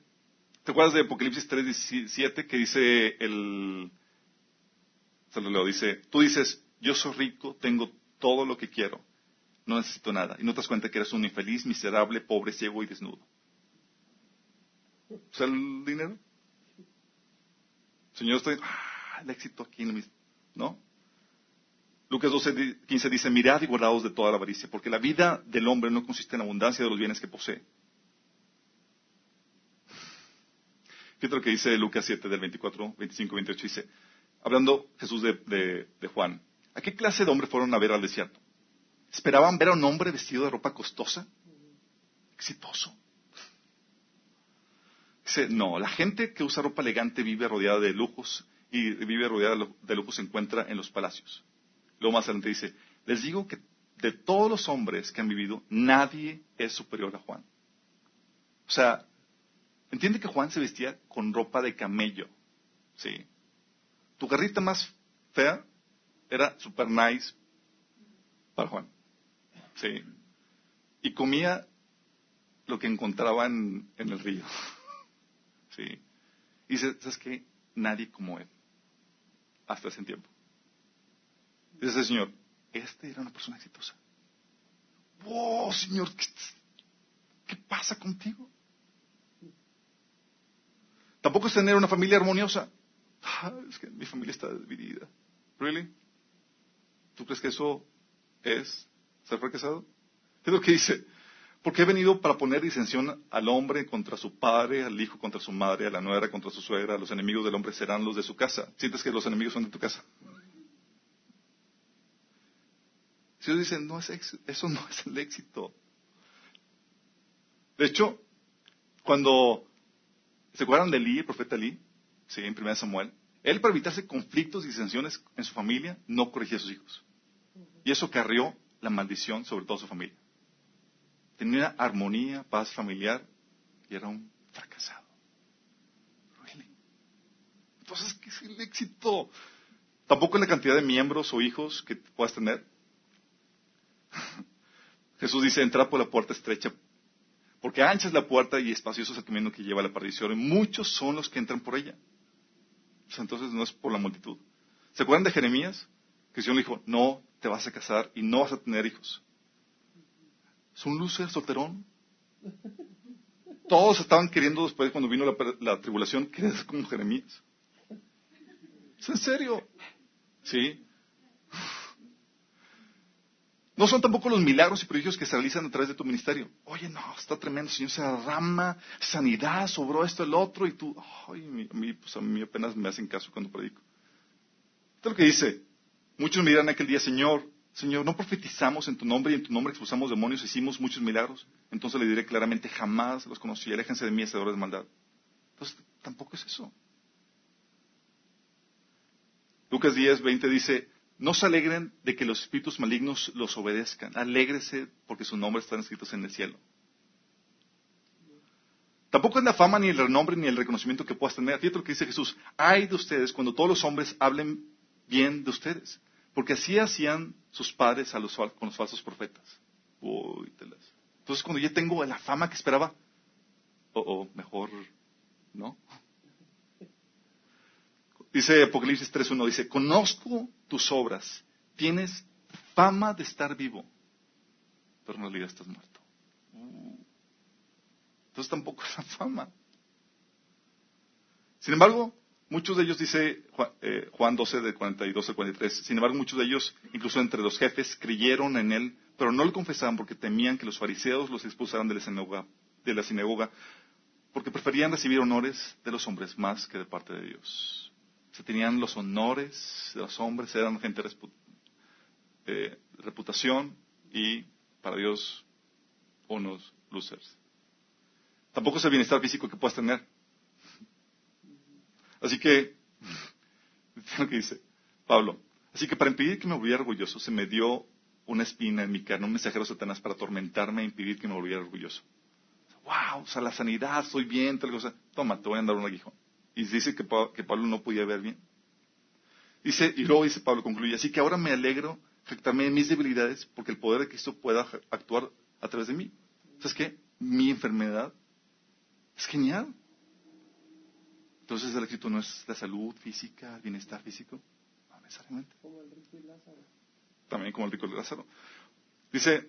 ¿te acuerdas de Apocalipsis 3.17 que dice el... Se lo leo, dice, tú dices, yo soy rico, tengo todo lo que quiero no necesito nada. Y no te das cuenta que eres un infeliz, miserable, pobre, ciego y desnudo. Sea, el dinero. Señor, estoy, ah, el éxito aquí, ¿no? Lucas 12, 15 dice, mirad y guardaos de toda la avaricia, porque la vida del hombre no consiste en abundancia de los bienes que posee. Fíjate lo que dice Lucas 7 del 24, 25 28, dice, hablando Jesús de, de Juan, ¿a qué clase de hombre fueron a ver al desierto? ¿Esperaban ver a un hombre vestido de ropa costosa? Exitoso. Dice, no, la gente que usa ropa elegante vive rodeada de lujos y vive rodeada de lujos se encuentra en los palacios. Luego más adelante dice, les digo que de todos los hombres que han vivido, nadie es superior a Juan. O sea, entiende que Juan se vestía con ropa de camello. Sí. Tu garrita más fea era super nice para Juan. Sí. Y comía lo que encontraba en, el río. *laughs* Sí. Y dice, ¿sabes qué? Nadie como él. Hasta ese tiempo. Dice el Señor, este era una persona exitosa. ¡Wow, Señor! ¿Qué, pasa contigo? Tampoco es tener una familia armoniosa. Ah, es que mi familia está dividida. ¿Really? ¿Tú crees que eso es ser fracasado? Es lo que dice. Porque he venido para poner disensión al hombre contra su padre, al hijo contra su madre, a la nuera contra su suegra, los enemigos del hombre serán los de su casa. ¿Sientes que los enemigos son de tu casa? Si ellos dicen, no es eso no es el éxito. De hecho, cuando se acuerdan de Elí, el profeta Elí, sí, en 1 Samuel, él para evitarse conflictos y disensiones en su familia, no corregía a sus hijos. Y eso carrió la maldición sobre toda su familia. Tenía armonía, paz familiar y era un fracasado. Entonces, ¿qué es el éxito? Tampoco en la cantidad de miembros o hijos que puedas tener. *laughs* Jesús dice, entra por la puerta estrecha, porque ancha es la puerta y espacioso es el camino que lleva a la perdición, y muchos son los que entran por ella. Entonces no es por la multitud. ¿Se acuerdan de Jeremías? Que el Señor le dijo, no te vas a casar y no vas a tener hijos. Es un lucer solterón. Todos estaban queriendo después, cuando vino la, tribulación, querer ser como Jeremías. ¿Es en serio? Sí. No son tampoco los milagros y prodigios que se realizan a través de tu ministerio. Oye, no, está tremendo, Señor se derrama, sanidad, sobró esto, el otro, y tú, ay, mí, pues a mí apenas me hacen caso cuando predico. Esto es lo que dice. Muchos me dirán aquel día, Señor, Señor, ¿no profetizamos en tu nombre y en tu nombre expulsamos demonios, hicimos muchos milagros? Entonces le diré claramente, jamás los conocí, aléjense de mí, hacedores de maldad. Entonces, tampoco es eso. Lucas 10, 20 dice, no se alegren de que los espíritus malignos los obedezcan, alégrese porque sus nombres están escritos en el cielo. Tampoco es la fama, ni el renombre, ni el reconocimiento que puedas tener. Fíjate lo que dice Jesús. Hay de ustedes cuando todos los hombres hablen bien de ustedes. Porque así hacían sus padres a los, con los falsos profetas. Entonces cuando yo tengo la fama que esperaba, o mejor, ¿no? Dice Apocalipsis 3.1, dice, conozco tus obras, tienes fama de estar vivo, pero en realidad estás muerto. Uh. Entonces tampoco es *laughs* la fama. Sin embargo, muchos de ellos, dice Juan, 12, eh, de 42 al 43, sin embargo, muchos de ellos, incluso entre los jefes, creyeron en él, pero no lo confesaban porque temían que los fariseos los expulsaran de la de la sinagoga porque preferían recibir honores de los hombres más que de parte de Dios se tenían los honores de los hombres, eran gente de reputación y para Dios unos losers. Tampoco es el bienestar físico que puedas tener. Así que, *laughs* lo que dice Pablo, así que para impedir que me volviera orgulloso, se me dio una espina en mi carne, un mensajero Satanás para atormentarme e impedir que me volviera orgulloso. Wow, o sea, la sanidad, estoy bien, tal cosa. Toma, te voy a dar un aguijón. Y dice que, Pablo no podía ver bien. Dice, y luego dice Pablo, concluye, así que ahora me alegro jactarme en mis debilidades porque el poder de Cristo pueda actuar a través de mí. ¿Sabes qué? Mi enfermedad es genial. Entonces el éxito no es la salud física, el bienestar físico. No necesariamente. Como el rico y Lázaro. También como el rico y Lázaro. Dice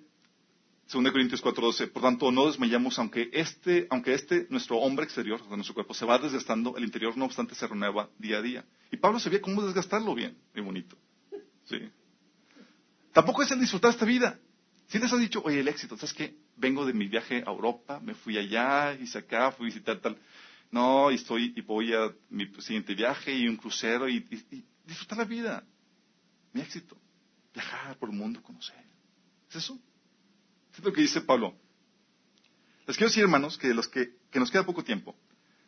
2 Corintios 4:12, por tanto no desmayamos aunque este, aunque este, nuestro hombre exterior, o nuestro cuerpo, se va desgastando, el interior no obstante se renueva día a día. Y Pablo sabía cómo desgastarlo bien, bien bonito. Sí. Tampoco es el disfrutar esta vida. Si les has dicho, oye, el éxito, ¿sabes qué? Vengo de mi viaje a Europa, me fui allá, hice acá, fui a visitar tal. No, y estoy, y voy a mi siguiente viaje y un crucero y, y disfrutar la vida. Mi éxito. Viajar por el mundo, conocer. ¿Es eso? Es lo que dice Pablo. Les quiero decir, hermanos, que, los que, que nos queda poco tiempo.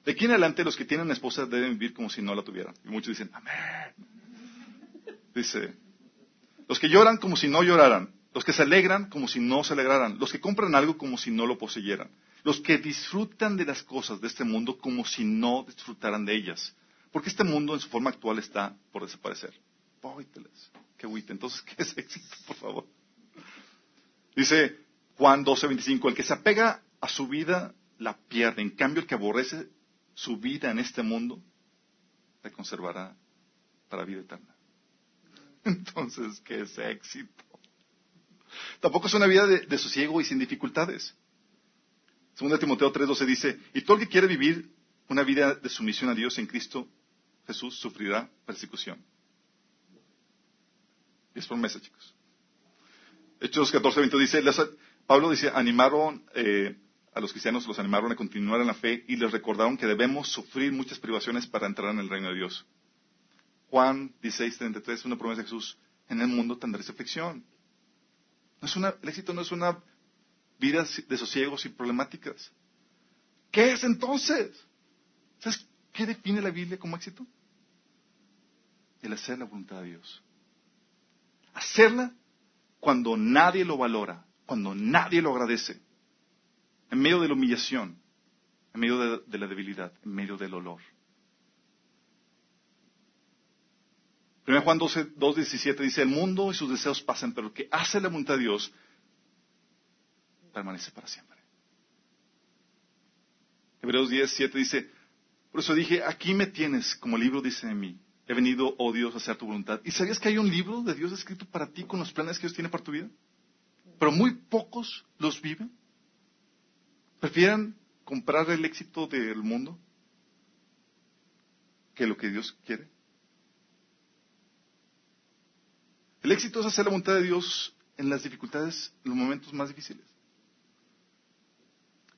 De aquí en adelante, los que tienen esposa deben vivir como si no la tuvieran. Y muchos dicen, amén. Dice, los que lloran como si no lloraran. Los que se alegran como si no se alegraran. Los que compran algo como si no lo poseyeran. Los que disfrutan de las cosas de este mundo como si no disfrutaran de ellas. Porque este mundo en su forma actual está por desaparecer. Qué agüite. Entonces, *laughs* ¿qué es éxito, por favor? Dice Juan 12:25, el que se apega a su vida la pierde. En cambio, el que aborrece su vida en este mundo, la conservará para vida eterna. *laughs* Entonces, ¿qué es éxito? Tampoco es una vida de, sosiego y sin dificultades. Segunda Timoteo 3:12 dice, y todo el que quiere vivir una vida de sumisión a Dios en Cristo Jesús sufrirá persecución. Y es promesa, chicos. Hechos 14, 20 dice, Pablo dice, animaron eh, a los cristianos, los animaron a continuar en la fe y les recordaron que debemos sufrir muchas privaciones para entrar en el reino de Dios. Juan 16, 33, una promesa de Jesús, en el mundo tendréis aflicción. No es una, el éxito no es una vida de sosiegos y problemáticas. ¿Qué es entonces? ¿Sabes qué define la Biblia como éxito? El hacer la voluntad de Dios. Hacerla cuando nadie lo valora, cuando nadie lo agradece, en medio de la humillación, en medio de, la debilidad, en medio del olor. 1 Juan 12, 2.17 dice, el mundo y sus deseos pasan, pero el que hace la voluntad de Dios permanece para siempre. Hebreos 10, dice, por eso dije, aquí me tienes como libro dice de mí, He venido, oh Dios, a hacer tu voluntad. ¿Y sabías que hay un libro de Dios escrito para ti con los planes que Dios tiene para tu vida? Pero muy pocos los viven. Prefieren comprar el éxito del mundo que lo que Dios quiere. El éxito es hacer la voluntad de Dios en las dificultades, en los momentos más difíciles.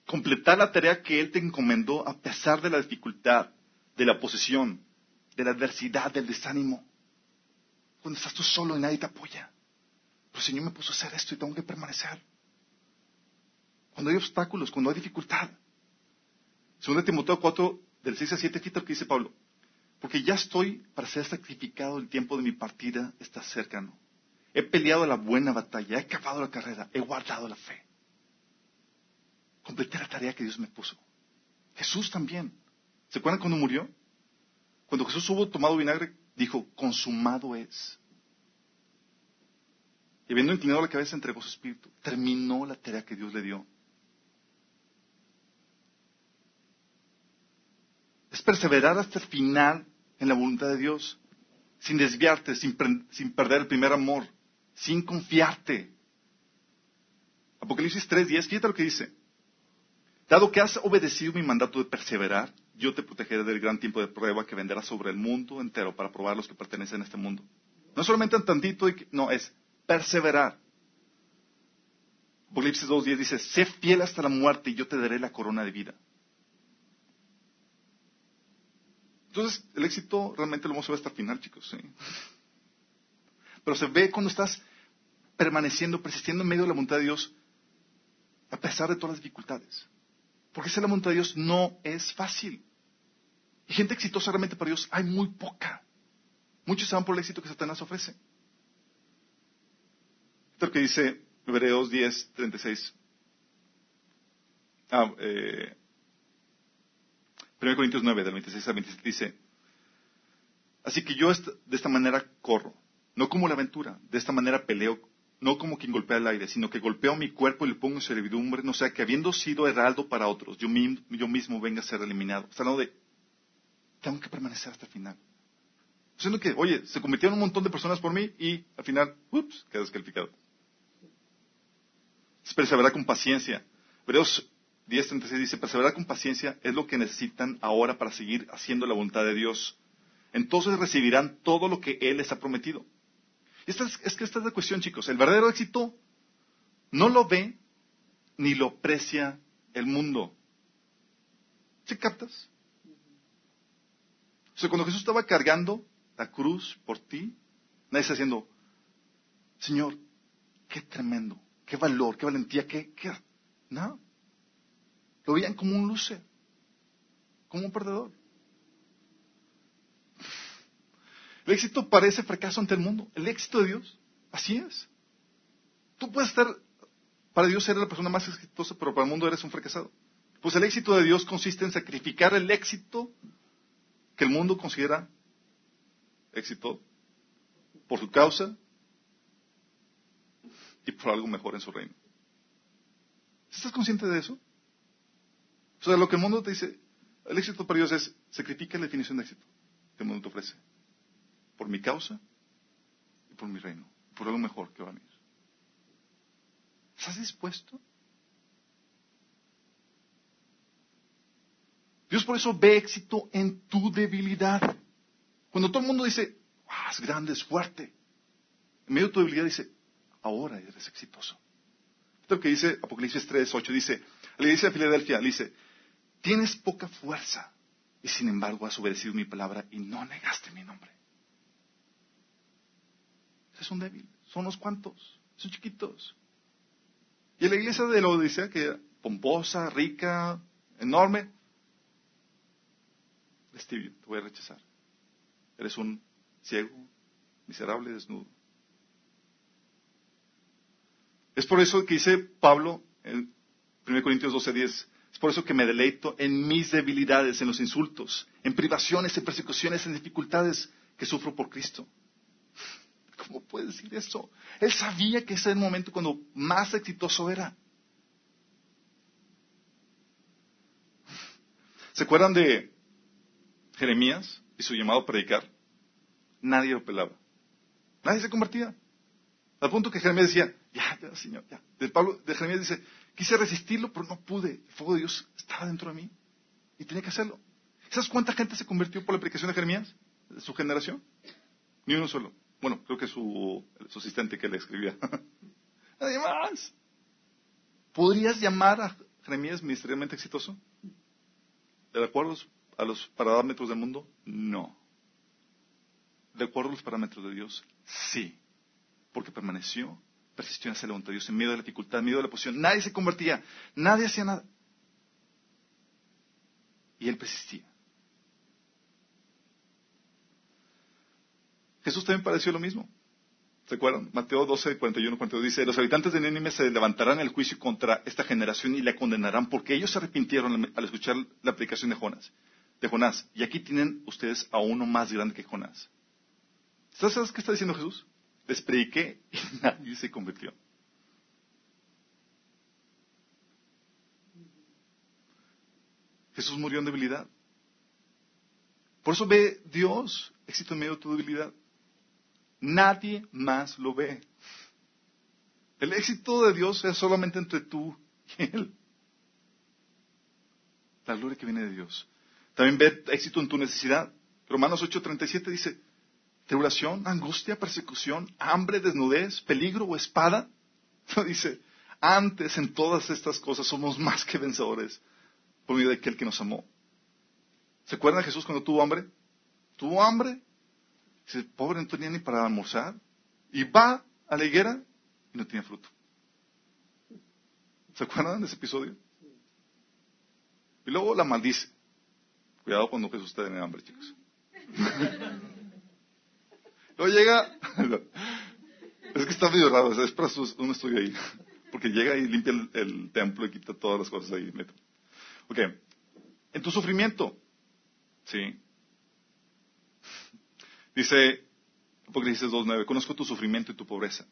Completar la tarea que Él te encomendó a pesar de la dificultad, de la posesión, de la adversidad, del desánimo. Cuando estás tú solo y nadie te apoya. El Señor me puso a hacer esto y tengo que permanecer. Cuando hay obstáculos, cuando hay dificultad. Segundo Timoteo 4, del 6 a 7, fíjate lo que dice Pablo. Porque ya estoy para ser sacrificado, el tiempo de mi partida está cercano. He peleado la buena batalla, he acabado la carrera, he guardado la fe. Completé la tarea que Dios me puso. Jesús también. ¿Se acuerdan cuando murió? Cuando Jesús hubo tomado vinagre, dijo, consumado es. Y habiendo inclinado la cabeza, entregó su espíritu. Terminó la tarea que Dios le dio. Es perseverar hasta el final en la voluntad de Dios, sin desviarte, sin, perder el primer amor, sin confiarte. Apocalipsis 3.10, fíjate lo que dice. Dado que has obedecido mi mandato de perseverar, yo te protegeré del gran tiempo de prueba que vendrá sobre el mundo entero para probar los que pertenecen a este mundo. No solamente en tantito, no, es perseverar. Apocalipsis 2.10 dice, sé fiel hasta la muerte y yo te daré la corona de vida. Entonces, el éxito realmente lo vamos a ver hasta el final, chicos. Pero se ve cuando estás permaneciendo, persistiendo en medio de la voluntad de Dios, a pesar de todas las dificultades. Porque ser la voluntad de Dios no es fácil. Y gente exitosa realmente para Dios hay muy poca. Muchos se van por el éxito que Satanás ofrece. Esto que dice Hebreos 10, 36. Ah, eh, 1 Corintios 9, del 26 al 27 dice, Así que yo de esta manera corro, no como la aventura, de esta manera peleo no como quien golpea el aire, sino que golpeo mi cuerpo y le pongo en servidumbre, no sea que habiendo sido heraldo para otros, yo, mismo venga a ser eliminado. Está hablando de, tengo que permanecer hasta el final. Siendo que, oye, se convirtieron un montón de personas por mí y al final, ups, quedé descalificado. Es perseverar con paciencia. Hebreos 10.36 dice, perseverar con paciencia es lo que necesitan ahora para seguir haciendo la voluntad de Dios. Entonces recibirán todo lo que Él les ha prometido. Esta es, es que esta es la cuestión, chicos. El verdadero éxito no lo ve ni lo aprecia el mundo. ¿Sí captas? O sea, cuando Jesús estaba cargando la cruz por ti, nadie está diciendo, Señor, qué tremendo, qué valor, qué valentía, qué, qué. No. Lo veían como un luce, como un perdedor. El éxito parece fracaso ante el mundo. El éxito de Dios, así es. Tú puedes estar, para Dios eres la persona más exitosa, pero para el mundo eres un fracasado. Pues el éxito de Dios consiste en sacrificar el éxito que el mundo considera éxito por su causa y por algo mejor en su reino. ¿Estás consciente de eso? O sea, lo que el mundo te dice, el éxito para Dios es sacrifica la definición de éxito que el mundo te ofrece. Por mi causa y por mi reino. Por algo mejor que va a venir. ¿Estás dispuesto? Dios por eso ve éxito en tu debilidad. Cuando todo el mundo dice, wow, es grande, es fuerte. En medio de tu debilidad dice, ahora eres exitoso. Esto que dice Apocalipsis 3, 8, dice, le dice a Filadelfia, le dice, tienes poca fuerza y sin embargo has obedecido mi palabra y no negaste mi nombre. Esos son débiles, son unos cuantos, son chiquitos. Y la iglesia de la Odisea, que pomposa, rica, enorme, Stevie, te voy a rechazar. Eres un ciego, miserable, desnudo. Es por eso que dice Pablo en 1 Corintios 12:10, es por eso que me deleito en mis debilidades, en los insultos, en privaciones, en persecuciones, en dificultades que sufro por Cristo. ¿Cómo puede decir eso? Él sabía que ese era el momento cuando más exitoso era. ¿Se acuerdan de Jeremías y su llamado a predicar? Nadie lo pelaba. Nadie se convertía. Al punto que Jeremías decía, ya, ya, Señor, ya. De, Pablo, de Jeremías dice, quise resistirlo, pero no pude. El fuego de Dios estaba dentro de mí y tenía que hacerlo. ¿Sabes cuánta gente se convirtió por la aplicación de Jeremías? De su generación. Ni uno solo. Bueno, creo que su, su asistente que le escribía. *laughs* Nadie más. ¿Podrías llamar a Jeremías ministerialmente exitoso? ¿De acuerdo a los parámetros del mundo? No. ¿De acuerdo a los parámetros de Dios? Sí. Porque permaneció, persistió en hacer la voluntad de Dios en medio de la dificultad, en medio de la posición. Nadie se convertía, nadie hacía nada. Y él persistía. Jesús también pareció lo mismo. ¿Se acuerdan? Mateo 12, 41, 42 dice, los habitantes de Nínive se levantarán el juicio contra esta generación y la condenarán porque ellos se arrepintieron al escuchar la aplicación de Jonás. De Jonás. Y aquí tienen ustedes a uno más grande que Jonás. ¿Sabes qué está diciendo Jesús? Les prediqué y *laughs* nadie se convirtió. Jesús murió en debilidad. Por eso ve Dios éxito en medio de tu debilidad. Nadie más lo ve. El éxito de Dios es solamente entre tú y Él. La gloria que viene de Dios. También ve éxito en tu necesidad. Romanos 8:37 dice, tribulación, angustia, persecución, hambre, desnudez, peligro o espada. *laughs* dice, antes en todas estas cosas somos más que vencedores por medio de aquel que nos amó. ¿Se acuerdan de Jesús cuando tuvo hambre? Tuvo hambre Dice, pobre, no tenía ni para almorzar. Y va a la higuera y no tiene fruto. ¿Se acuerdan de ese episodio? Y luego la maldice. Cuidado cuando Jesús tiene hambre, chicos. *laughs* luego llega. es que está medio raro, es para un estudio ahí. Porque llega y limpia el, templo y quita todas las cosas ahí. Ok. En tu sufrimiento, ¿sí? Dice Apocalipsis 2.9, conozco tu sufrimiento y tu pobreza,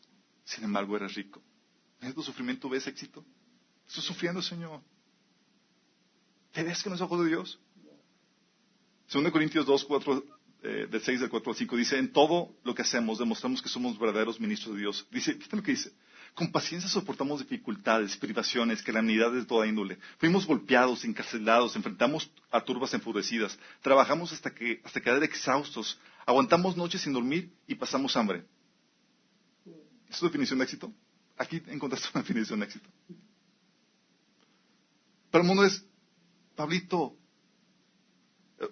sin embargo eres rico. ¿En tu sufrimiento ves éxito? Estás sufriendo, Señor. ¿Te ves que no es ojo de Dios? 2 Corintios 2, 4, del 6 al 4 al 5 dice, en todo lo que hacemos demostramos que somos verdaderos ministros de Dios. Dice, ¿qué lo que dice? Con paciencia soportamos dificultades, privaciones, calamidades de toda índole. Fuimos golpeados, encarcelados, enfrentamos a turbas enfurecidas, trabajamos hasta, que, hasta quedar exhaustos, aguantamos noches sin dormir y pasamos hambre. ¿Es tu definición de éxito? Aquí encontraste una definición de éxito. Para el mundo es, Pablito,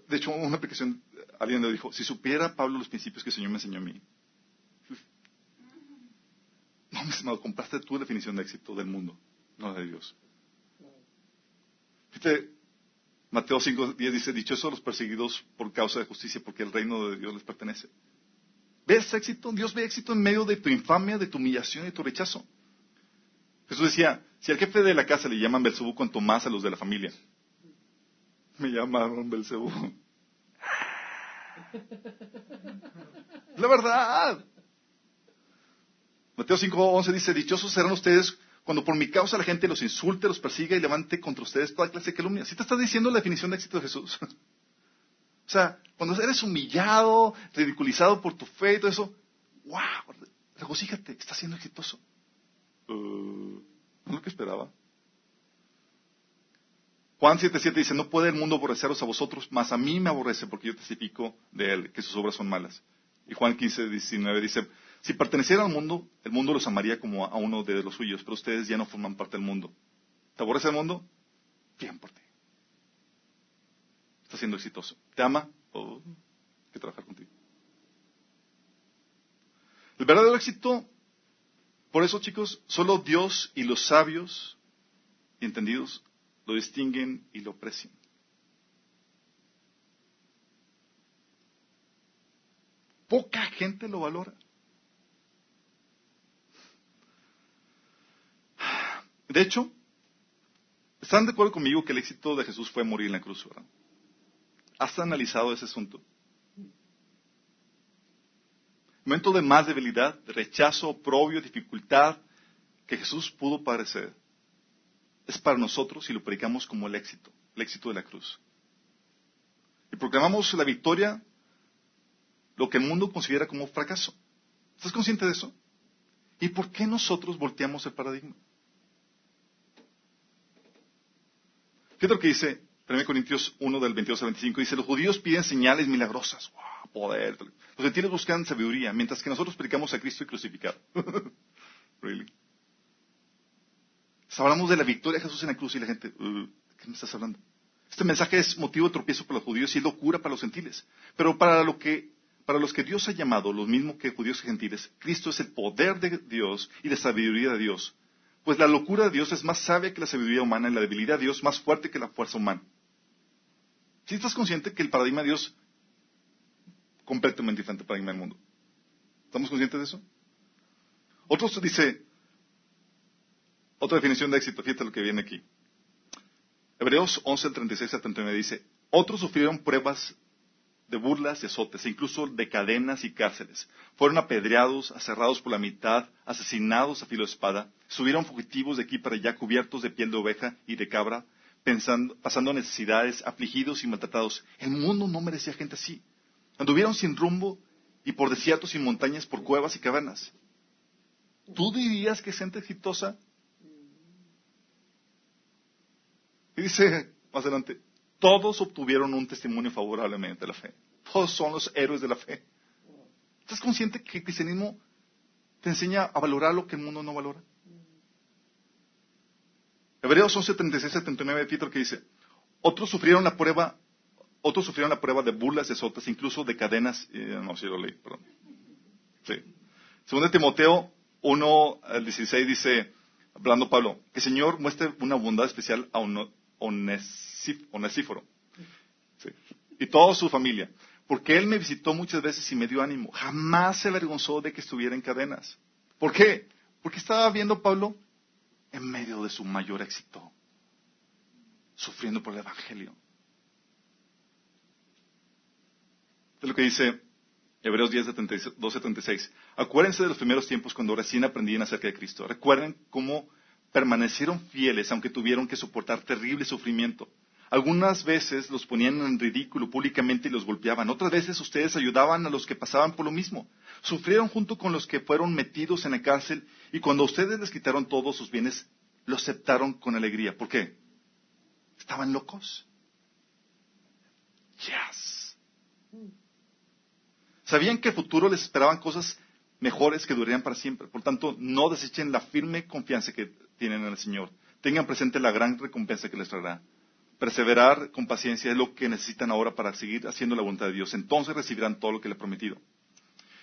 de hecho, una aplicación, alguien le dijo, si supiera Pablo los principios que el Señor me enseñó a mí, *laughs* no, mi estimado, compraste tu definición de éxito del mundo, no de Dios. Mateo 5.10 dice, dichosos los perseguidos por causa de justicia, porque el reino de Dios les pertenece. ¿Ves éxito? Dios ve éxito en medio de tu infamia, de tu humillación y de tu rechazo. Jesús decía, si al jefe de la casa le llaman Belcebú, cuanto más a los de la familia. Me llamaron Belcebú. *laughs* La verdad. Mateo 5.11 dice, dichosos serán ustedes cuando por mi causa la gente los insulte, los persiga y levante contra ustedes toda clase de calumnia. ¿Sí te está diciendo la definición de éxito de Jesús? *laughs* o sea, cuando eres humillado, ridiculizado por tu fe y todo eso, wow, regocíjate, estás siendo exitoso. Uh, no es lo que esperaba. Juan 7.7 dice, no puede el mundo aborreceros a vosotros, mas a mí me aborrece porque yo testifico de él, que sus obras son malas. Y Juan 15.19 dice, si pertenecieran al mundo, el mundo los amaría como a uno de los suyos, pero ustedes ya no forman parte del mundo. ¿Te aborrece el mundo? Bien por ti. Está siendo exitoso. ¿Te ama? Oh, que trabajar contigo. El verdadero éxito, por eso chicos, solo Dios y los sabios y entendidos lo distinguen y lo aprecian. Poca gente lo valora. De hecho, ¿están de acuerdo conmigo que el éxito de Jesús fue morir en la cruz, verdad? ¿Has analizado ese asunto? Momento de más debilidad, de rechazo, oprobio, dificultad que Jesús pudo padecer, es para nosotros si lo predicamos como el éxito, el éxito de la cruz. Y proclamamos la victoria, lo que el mundo considera como fracaso. ¿Estás consciente de eso? ¿Y por qué nosotros volteamos el paradigma? Fíjate lo que dice 1 Corintios 1 del 22 al 25. Dice, los judíos piden señales milagrosas. Wow, poder. Los gentiles buscan sabiduría, mientras que nosotros predicamos a Cristo y crucificado. *laughs* really. Hablamos de la victoria de Jesús en la cruz y la gente, uh, ¿qué me estás hablando? Este mensaje es motivo de tropiezo para los judíos y es locura para los gentiles. Pero para, lo que, para los que Dios ha llamado, lo mismo que judíos y gentiles, Cristo es el poder de Dios y la sabiduría de Dios. Pues la locura de Dios es más sabia que la sabiduría humana y la debilidad de Dios más fuerte que la fuerza humana. ¿Sí estás consciente que el paradigma de Dios completamente diferente al paradigma del mundo? ¿Estamos conscientes de eso? Otros dice, otra definición de éxito, fíjate lo que viene aquí. Hebreos 11, 36 a 39 dice, otros sufrieron pruebas de burlas y azotes, incluso de cadenas y cárceles. Fueron apedreados, aserrados por la mitad, asesinados a filo de espada, subieron fugitivos de aquí para allá cubiertos de piel de oveja y de cabra, pasando necesidades, afligidos y maltratados. El mundo no merecía gente así. Anduvieron sin rumbo y por desiertos y montañas, por cuevas y cavernas. ¿Tú dirías que es gente exitosa? Y dice más adelante, todos obtuvieron un testimonio favorablemente de la fe. Todos son los héroes de la fe. ¿Estás consciente que el cristianismo te enseña a valorar lo que el mundo no valora? Hebreos 11, 36, 79, Peter que dice, otros sufrieron la prueba, otros sufrieron la prueba de burlas, de sotas, incluso de cadenas, no sé, lo leí, perdón. Sí. Segundo Timoteo 1 al 16 dice, hablando Pablo, que el Señor muestre una bondad especial a Onesíforo y toda su familia, porque él me visitó muchas veces y me dio ánimo. Jamás se avergonzó de que estuviera en cadenas. ¿Por qué? Porque estaba viendo Pablo en medio de su mayor éxito, sufriendo por el Evangelio. Es lo que dice Hebreos 10, 76. Acuérdense de los primeros tiempos cuando recién aprendían acerca de Cristo. Recuerden cómo permanecieron fieles aunque tuvieron que soportar terrible sufrimiento. Algunas veces los ponían en ridículo públicamente y los golpeaban. Otras veces ustedes ayudaban a los que pasaban por lo mismo. Sufrieron junto con los que fueron metidos en la cárcel y cuando ustedes les quitaron todos sus bienes, lo aceptaron con alegría. ¿Por qué? ¿Estaban locos? Yes. Sabían que el futuro les esperaban cosas mejores que durarían para siempre. Por tanto, no desechen la firme confianza que tienen en el Señor. Tengan presente la gran recompensa que les traerá. Perseverar con paciencia es lo que necesitan ahora para seguir haciendo la voluntad de Dios. Entonces recibirán todo lo que le he prometido.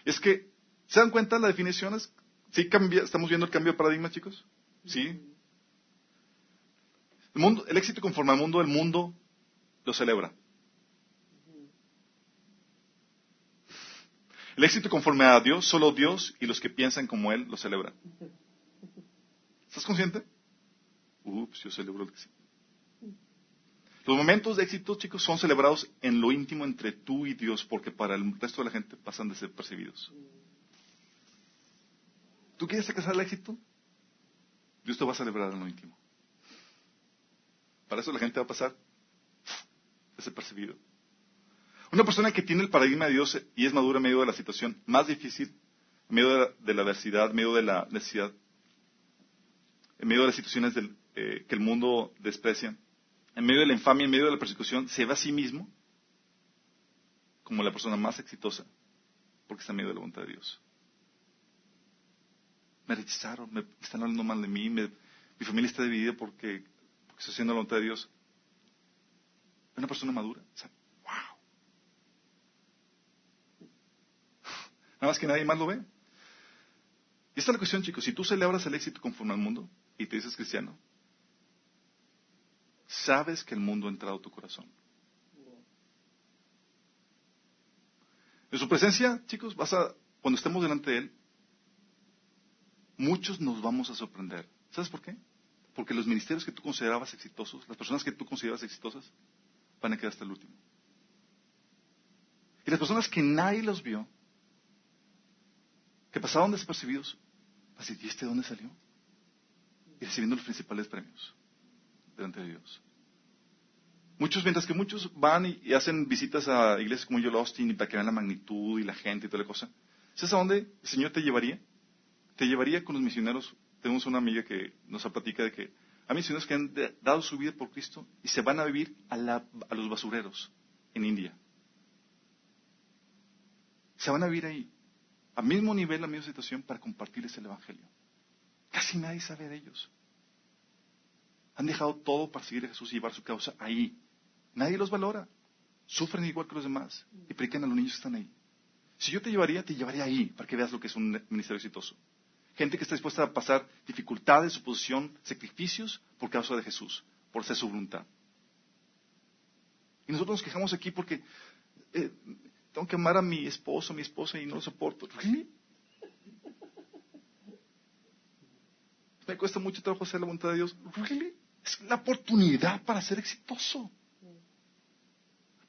Es que, ¿se dan cuenta las definiciones? ¿Sí cambia, ¿Estamos viendo el cambio de paradigma, chicos? ¿Sí? El éxito conforme al mundo, el mundo lo celebra. El éxito conforme a Dios, solo Dios y los que piensan como Él lo celebran. ¿Estás consciente? Ups, yo celebro el éxito. Los momentos de éxito, chicos, son celebrados en lo íntimo entre tú y Dios, porque para el resto de la gente pasan de ser percibidos. ¿Tú quieres alcanzar el éxito? Dios te va a celebrar en lo íntimo. Para eso la gente va a pasar de ser percibido. Una persona que tiene el paradigma de Dios y es madura en medio de la situación más difícil, en medio de la, adversidad, en medio de la necesidad, en medio de las situaciones eh, que el mundo desprecia, en medio de la infamia, en medio de la persecución, se ve a sí mismo como la persona más exitosa, porque está en medio de la voluntad de Dios. Me rechazaron, me están hablando mal de mí, mi familia está dividida porque, porque estoy haciendo la voluntad de Dios. Una persona madura, Nada más que nadie más lo ve. Y esta es la cuestión, chicos. Si tú celebras el éxito conforme al mundo y te dices cristiano, sabes que el mundo ha entrado a tu corazón. En su presencia, chicos, vas a, cuando estemos delante de Él, muchos nos vamos a sorprender. ¿Sabes por qué? Porque los ministerios que tú considerabas exitosos, las personas que tú considerabas exitosas, van a quedar hasta el último. Y las personas que nadie los vio, que pasaban desapercibidos, así, ¿y este dónde salió? Y recibiendo los principales premios delante de Dios. Muchos, mientras que muchos van y, hacen visitas a iglesias como Joel Austin y para que vean la magnitud y la gente y toda la cosa. ¿Sabes a dónde el Señor te llevaría? Te llevaría con los misioneros. Tenemos una amiga que nos platica de que hay misioneros que han dado su vida por Cristo y se van a vivir a, a los basureros en India. Se van a vivir ahí a mismo nivel, a misma situación, para compartirles el Evangelio. Casi nadie sabe de ellos. Han dejado todo para seguir a Jesús y llevar su causa ahí. Nadie los valora. Sufren igual que los demás y predican a los niños que están ahí. Si yo te llevaría, te llevaría ahí para que veas lo que es un ministerio exitoso. Gente que está dispuesta a pasar dificultades, oposición, sacrificios por causa de Jesús, por ser su voluntad. Y nosotros nos quejamos aquí porque eh, tengo que amar a mi esposo, mi esposa y no lo soporto. Me cuesta mucho trabajo hacer la voluntad de Dios. Es la oportunidad para ser exitoso.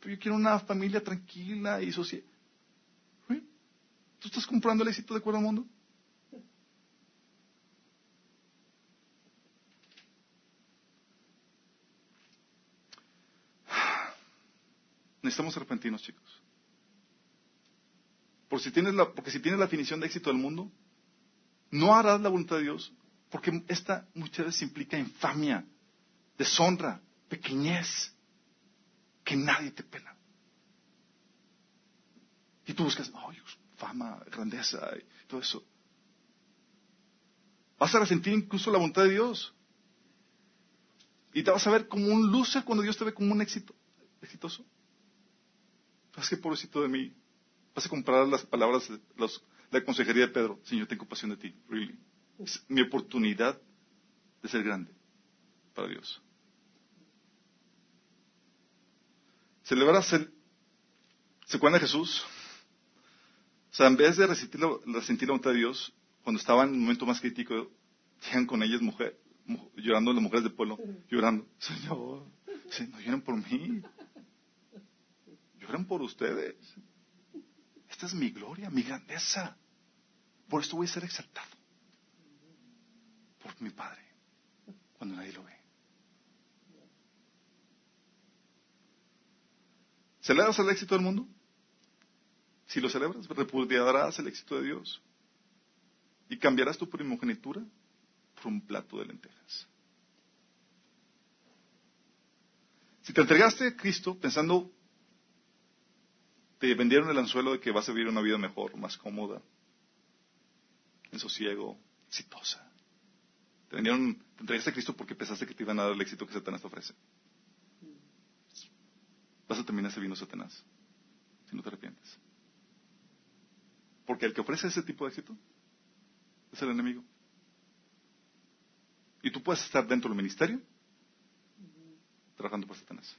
Pero yo quiero una familia tranquila y social. ¿Tú estás comprando el éxito de acuerdo al mundo? Necesitamos arrepentirnos, chicos si tienes la, porque si tienes la definición de éxito del mundo, no harás la voluntad de Dios, porque esta muchas veces implica infamia, deshonra, pequeñez, que nadie te pela. Y tú buscas, fama, grandeza y todo eso. Vas a resentir incluso la voluntad de Dios. Y te vas a ver como un luce cuando Dios te ve como un éxito, exitoso. ¿Sabes qué pobrecito de mí? Vas a comprar las palabras de la consejería de Pedro. Señor, tengo pasión de ti. Really. Es mi oportunidad de ser grande para Dios. Celebrar, ¿se acuerdan de Jesús? O sea, en vez de resentir la, resentir la voluntad de Dios, cuando estaba en un momento más crítico, llegan con ellas mujer, llorando las mujeres del pueblo, llorando. Señor, no lloren por mí. Lloran por ustedes. Esta es mi gloria, mi grandeza. Por esto voy a ser exaltado. Mi Padre, cuando nadie lo ve. ¿Celebras el éxito del mundo? Si lo celebras, repudiarás el éxito de Dios. Y cambiarás tu primogenitura por un plato de lentejas. Si te entregaste a Cristo pensando, te vendieron el anzuelo de que vas a vivir una vida mejor, más cómoda, en sosiego, exitosa. Te vendieron, te entregaste a Cristo porque pensaste que te iban a dar el éxito que Satanás te ofrece. Vas a terminar a Satanás si no te arrepientes. Porque el que ofrece ese tipo de éxito es el enemigo. Y tú puedes estar dentro del ministerio trabajando por Satanás.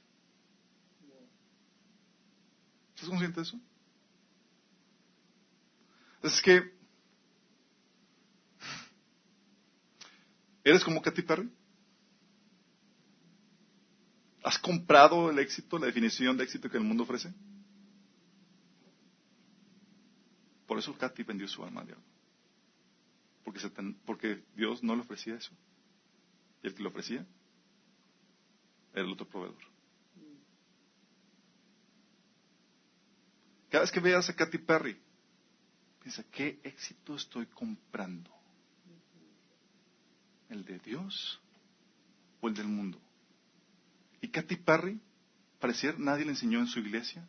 ¿Estás consciente de eso? Es que ¿Eres como Katy Perry? ¿Has comprado el éxito, la definición de éxito que el mundo ofrece? Por eso Katy vendió su alma a Dios. Porque, porque Dios no le ofrecía eso. Y el que lo ofrecía era el otro proveedor. Cada vez que veas a Katy Perry, piensa, ¿qué éxito estoy comprando? ¿El de Dios o el del mundo? Y Katy Perry, parecer nadie le enseñó en su iglesia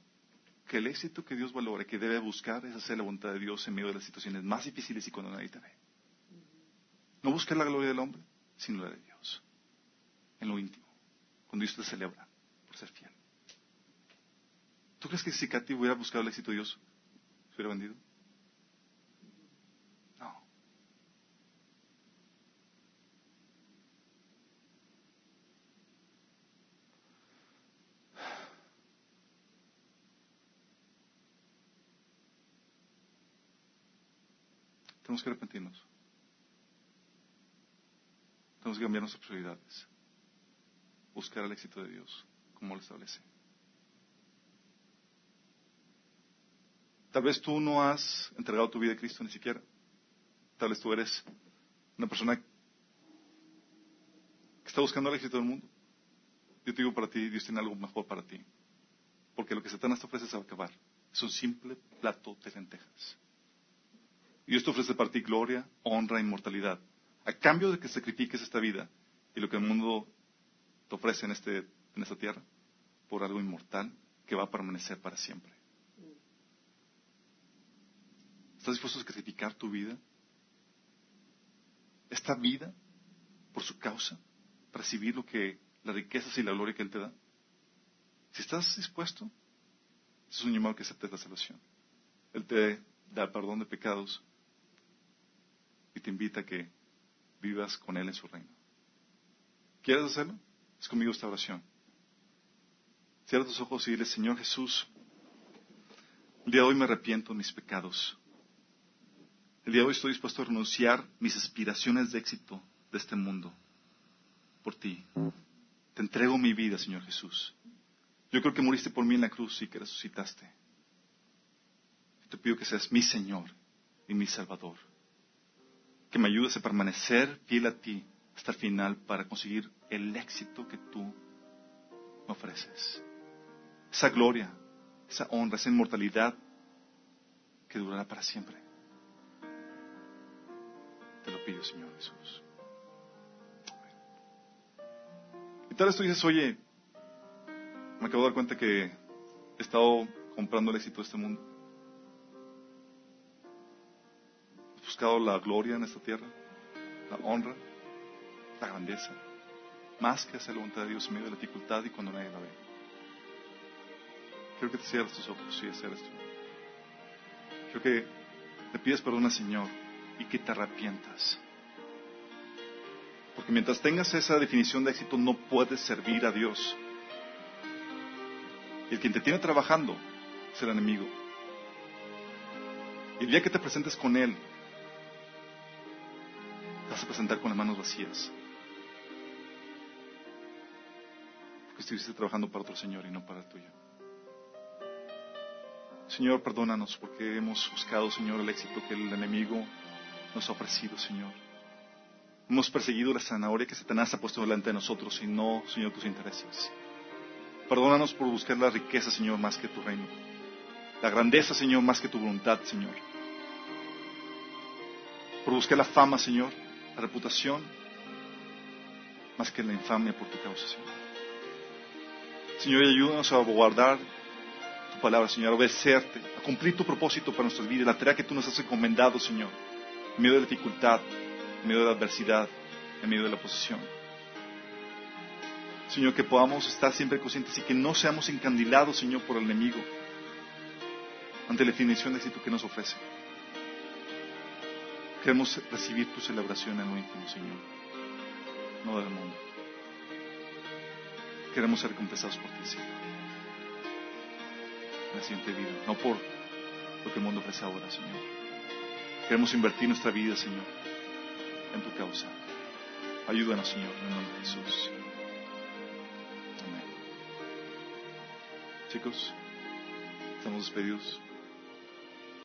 que el éxito que Dios valora, que debe buscar, es hacer la voluntad de Dios en medio de las situaciones más difíciles y cuando nadie te ve. No buscar la gloria del hombre, sino la de Dios. En lo íntimo, cuando Dios te celebra por ser fiel. ¿Tú crees que si Katy hubiera buscado el éxito de Dios, se hubiera vendido? Tenemos que arrepentirnos. Tenemos que cambiar nuestras prioridades. Buscar el éxito de Dios, como lo establece. Tal vez tú no has entregado tu vida a Cristo ni siquiera. Tal vez tú eres una persona que está buscando el éxito del mundo. Yo te digo para ti, Dios tiene algo mejor para ti. Porque lo que Satanás te ofrece a acabar. Es un simple plato de lentejas. Y esto ofrece para ti gloria, honra, inmortalidad. A cambio de que sacrifiques esta vida y lo que el mundo te ofrece en, este, en esta tierra, por algo inmortal que va a permanecer para siempre. ¿Estás dispuesto a sacrificar tu vida? Esta vida, por su causa, recibir lo que, las riquezas y la gloria que Él te da. Si estás dispuesto, es un llamado que aceptes la salvación. Él te da perdón de pecados te invita a que vivas con Él en su reino. ¿Quieres hacerlo? Es conmigo esta oración. Cierra tus ojos y dile, Señor Jesús, el día de hoy me arrepiento de mis pecados. El día de hoy estoy dispuesto a renunciar mis aspiraciones de éxito de este mundo por ti. Te entrego mi vida, Señor Jesús. Yo creo que moriste por mí en la cruz y que resucitaste. Te pido que seas mi Señor y mi Salvador que me ayudes a permanecer fiel a ti hasta el final para conseguir el éxito que tú me ofreces. Esa gloria, esa honra, esa inmortalidad que durará para siempre. Te lo pido, Señor Jesús. Y tal vez tú dices, oye, me acabo de dar cuenta que he estado comprando el éxito de este mundo. Buscado la gloria en esta tierra, la honra, la grandeza, más que hacer la voluntad de Dios en medio de la dificultad y cuando nadie la ve. Quiero que te cierres tus ojos si deseas esto. Quiero que te pides perdón al Señor y que te arrepientas. Porque mientras tengas esa definición de éxito no puedes servir a Dios. El quien te tiene trabajando es el enemigo. El día que te presentes con Él presentar con las manos vacías. Porque estuviste trabajando para otro Señor y no para el tuyo. Señor, perdónanos porque hemos buscado, Señor, el éxito que el enemigo nos ha ofrecido, Señor. Hemos perseguido la zanahoria que Satanás ha puesto delante de nosotros y no, Señor, tus intereses. Perdónanos por buscar la riqueza, Señor, más que tu reino. La grandeza, Señor, más que tu voluntad, Señor. Por buscar la fama, Señor, la reputación, más que la infamia por tu causa, Señor. Señor, ayúdanos a guardar tu palabra, Señor, a obedecerte, a cumplir tu propósito para nuestras vidas, la tarea que tú nos has encomendado, Señor, en medio de la dificultad, en medio de la adversidad, en medio de la oposición. Señor, que podamos estar siempre conscientes y que no seamos encandilados, Señor, por el enemigo ante la definición de éxito que nos ofrece. Queremos recibir tu celebración en lo íntimo, Señor, no del mundo. Queremos ser recompensados por ti, Señor. En la siguiente vida, no por lo que el mundo ofrece ahora, Señor. Queremos invertir nuestra vida, Señor, en tu causa. Ayúdanos, Señor, en el nombre de Jesús. Amén. Chicos, estamos despedidos.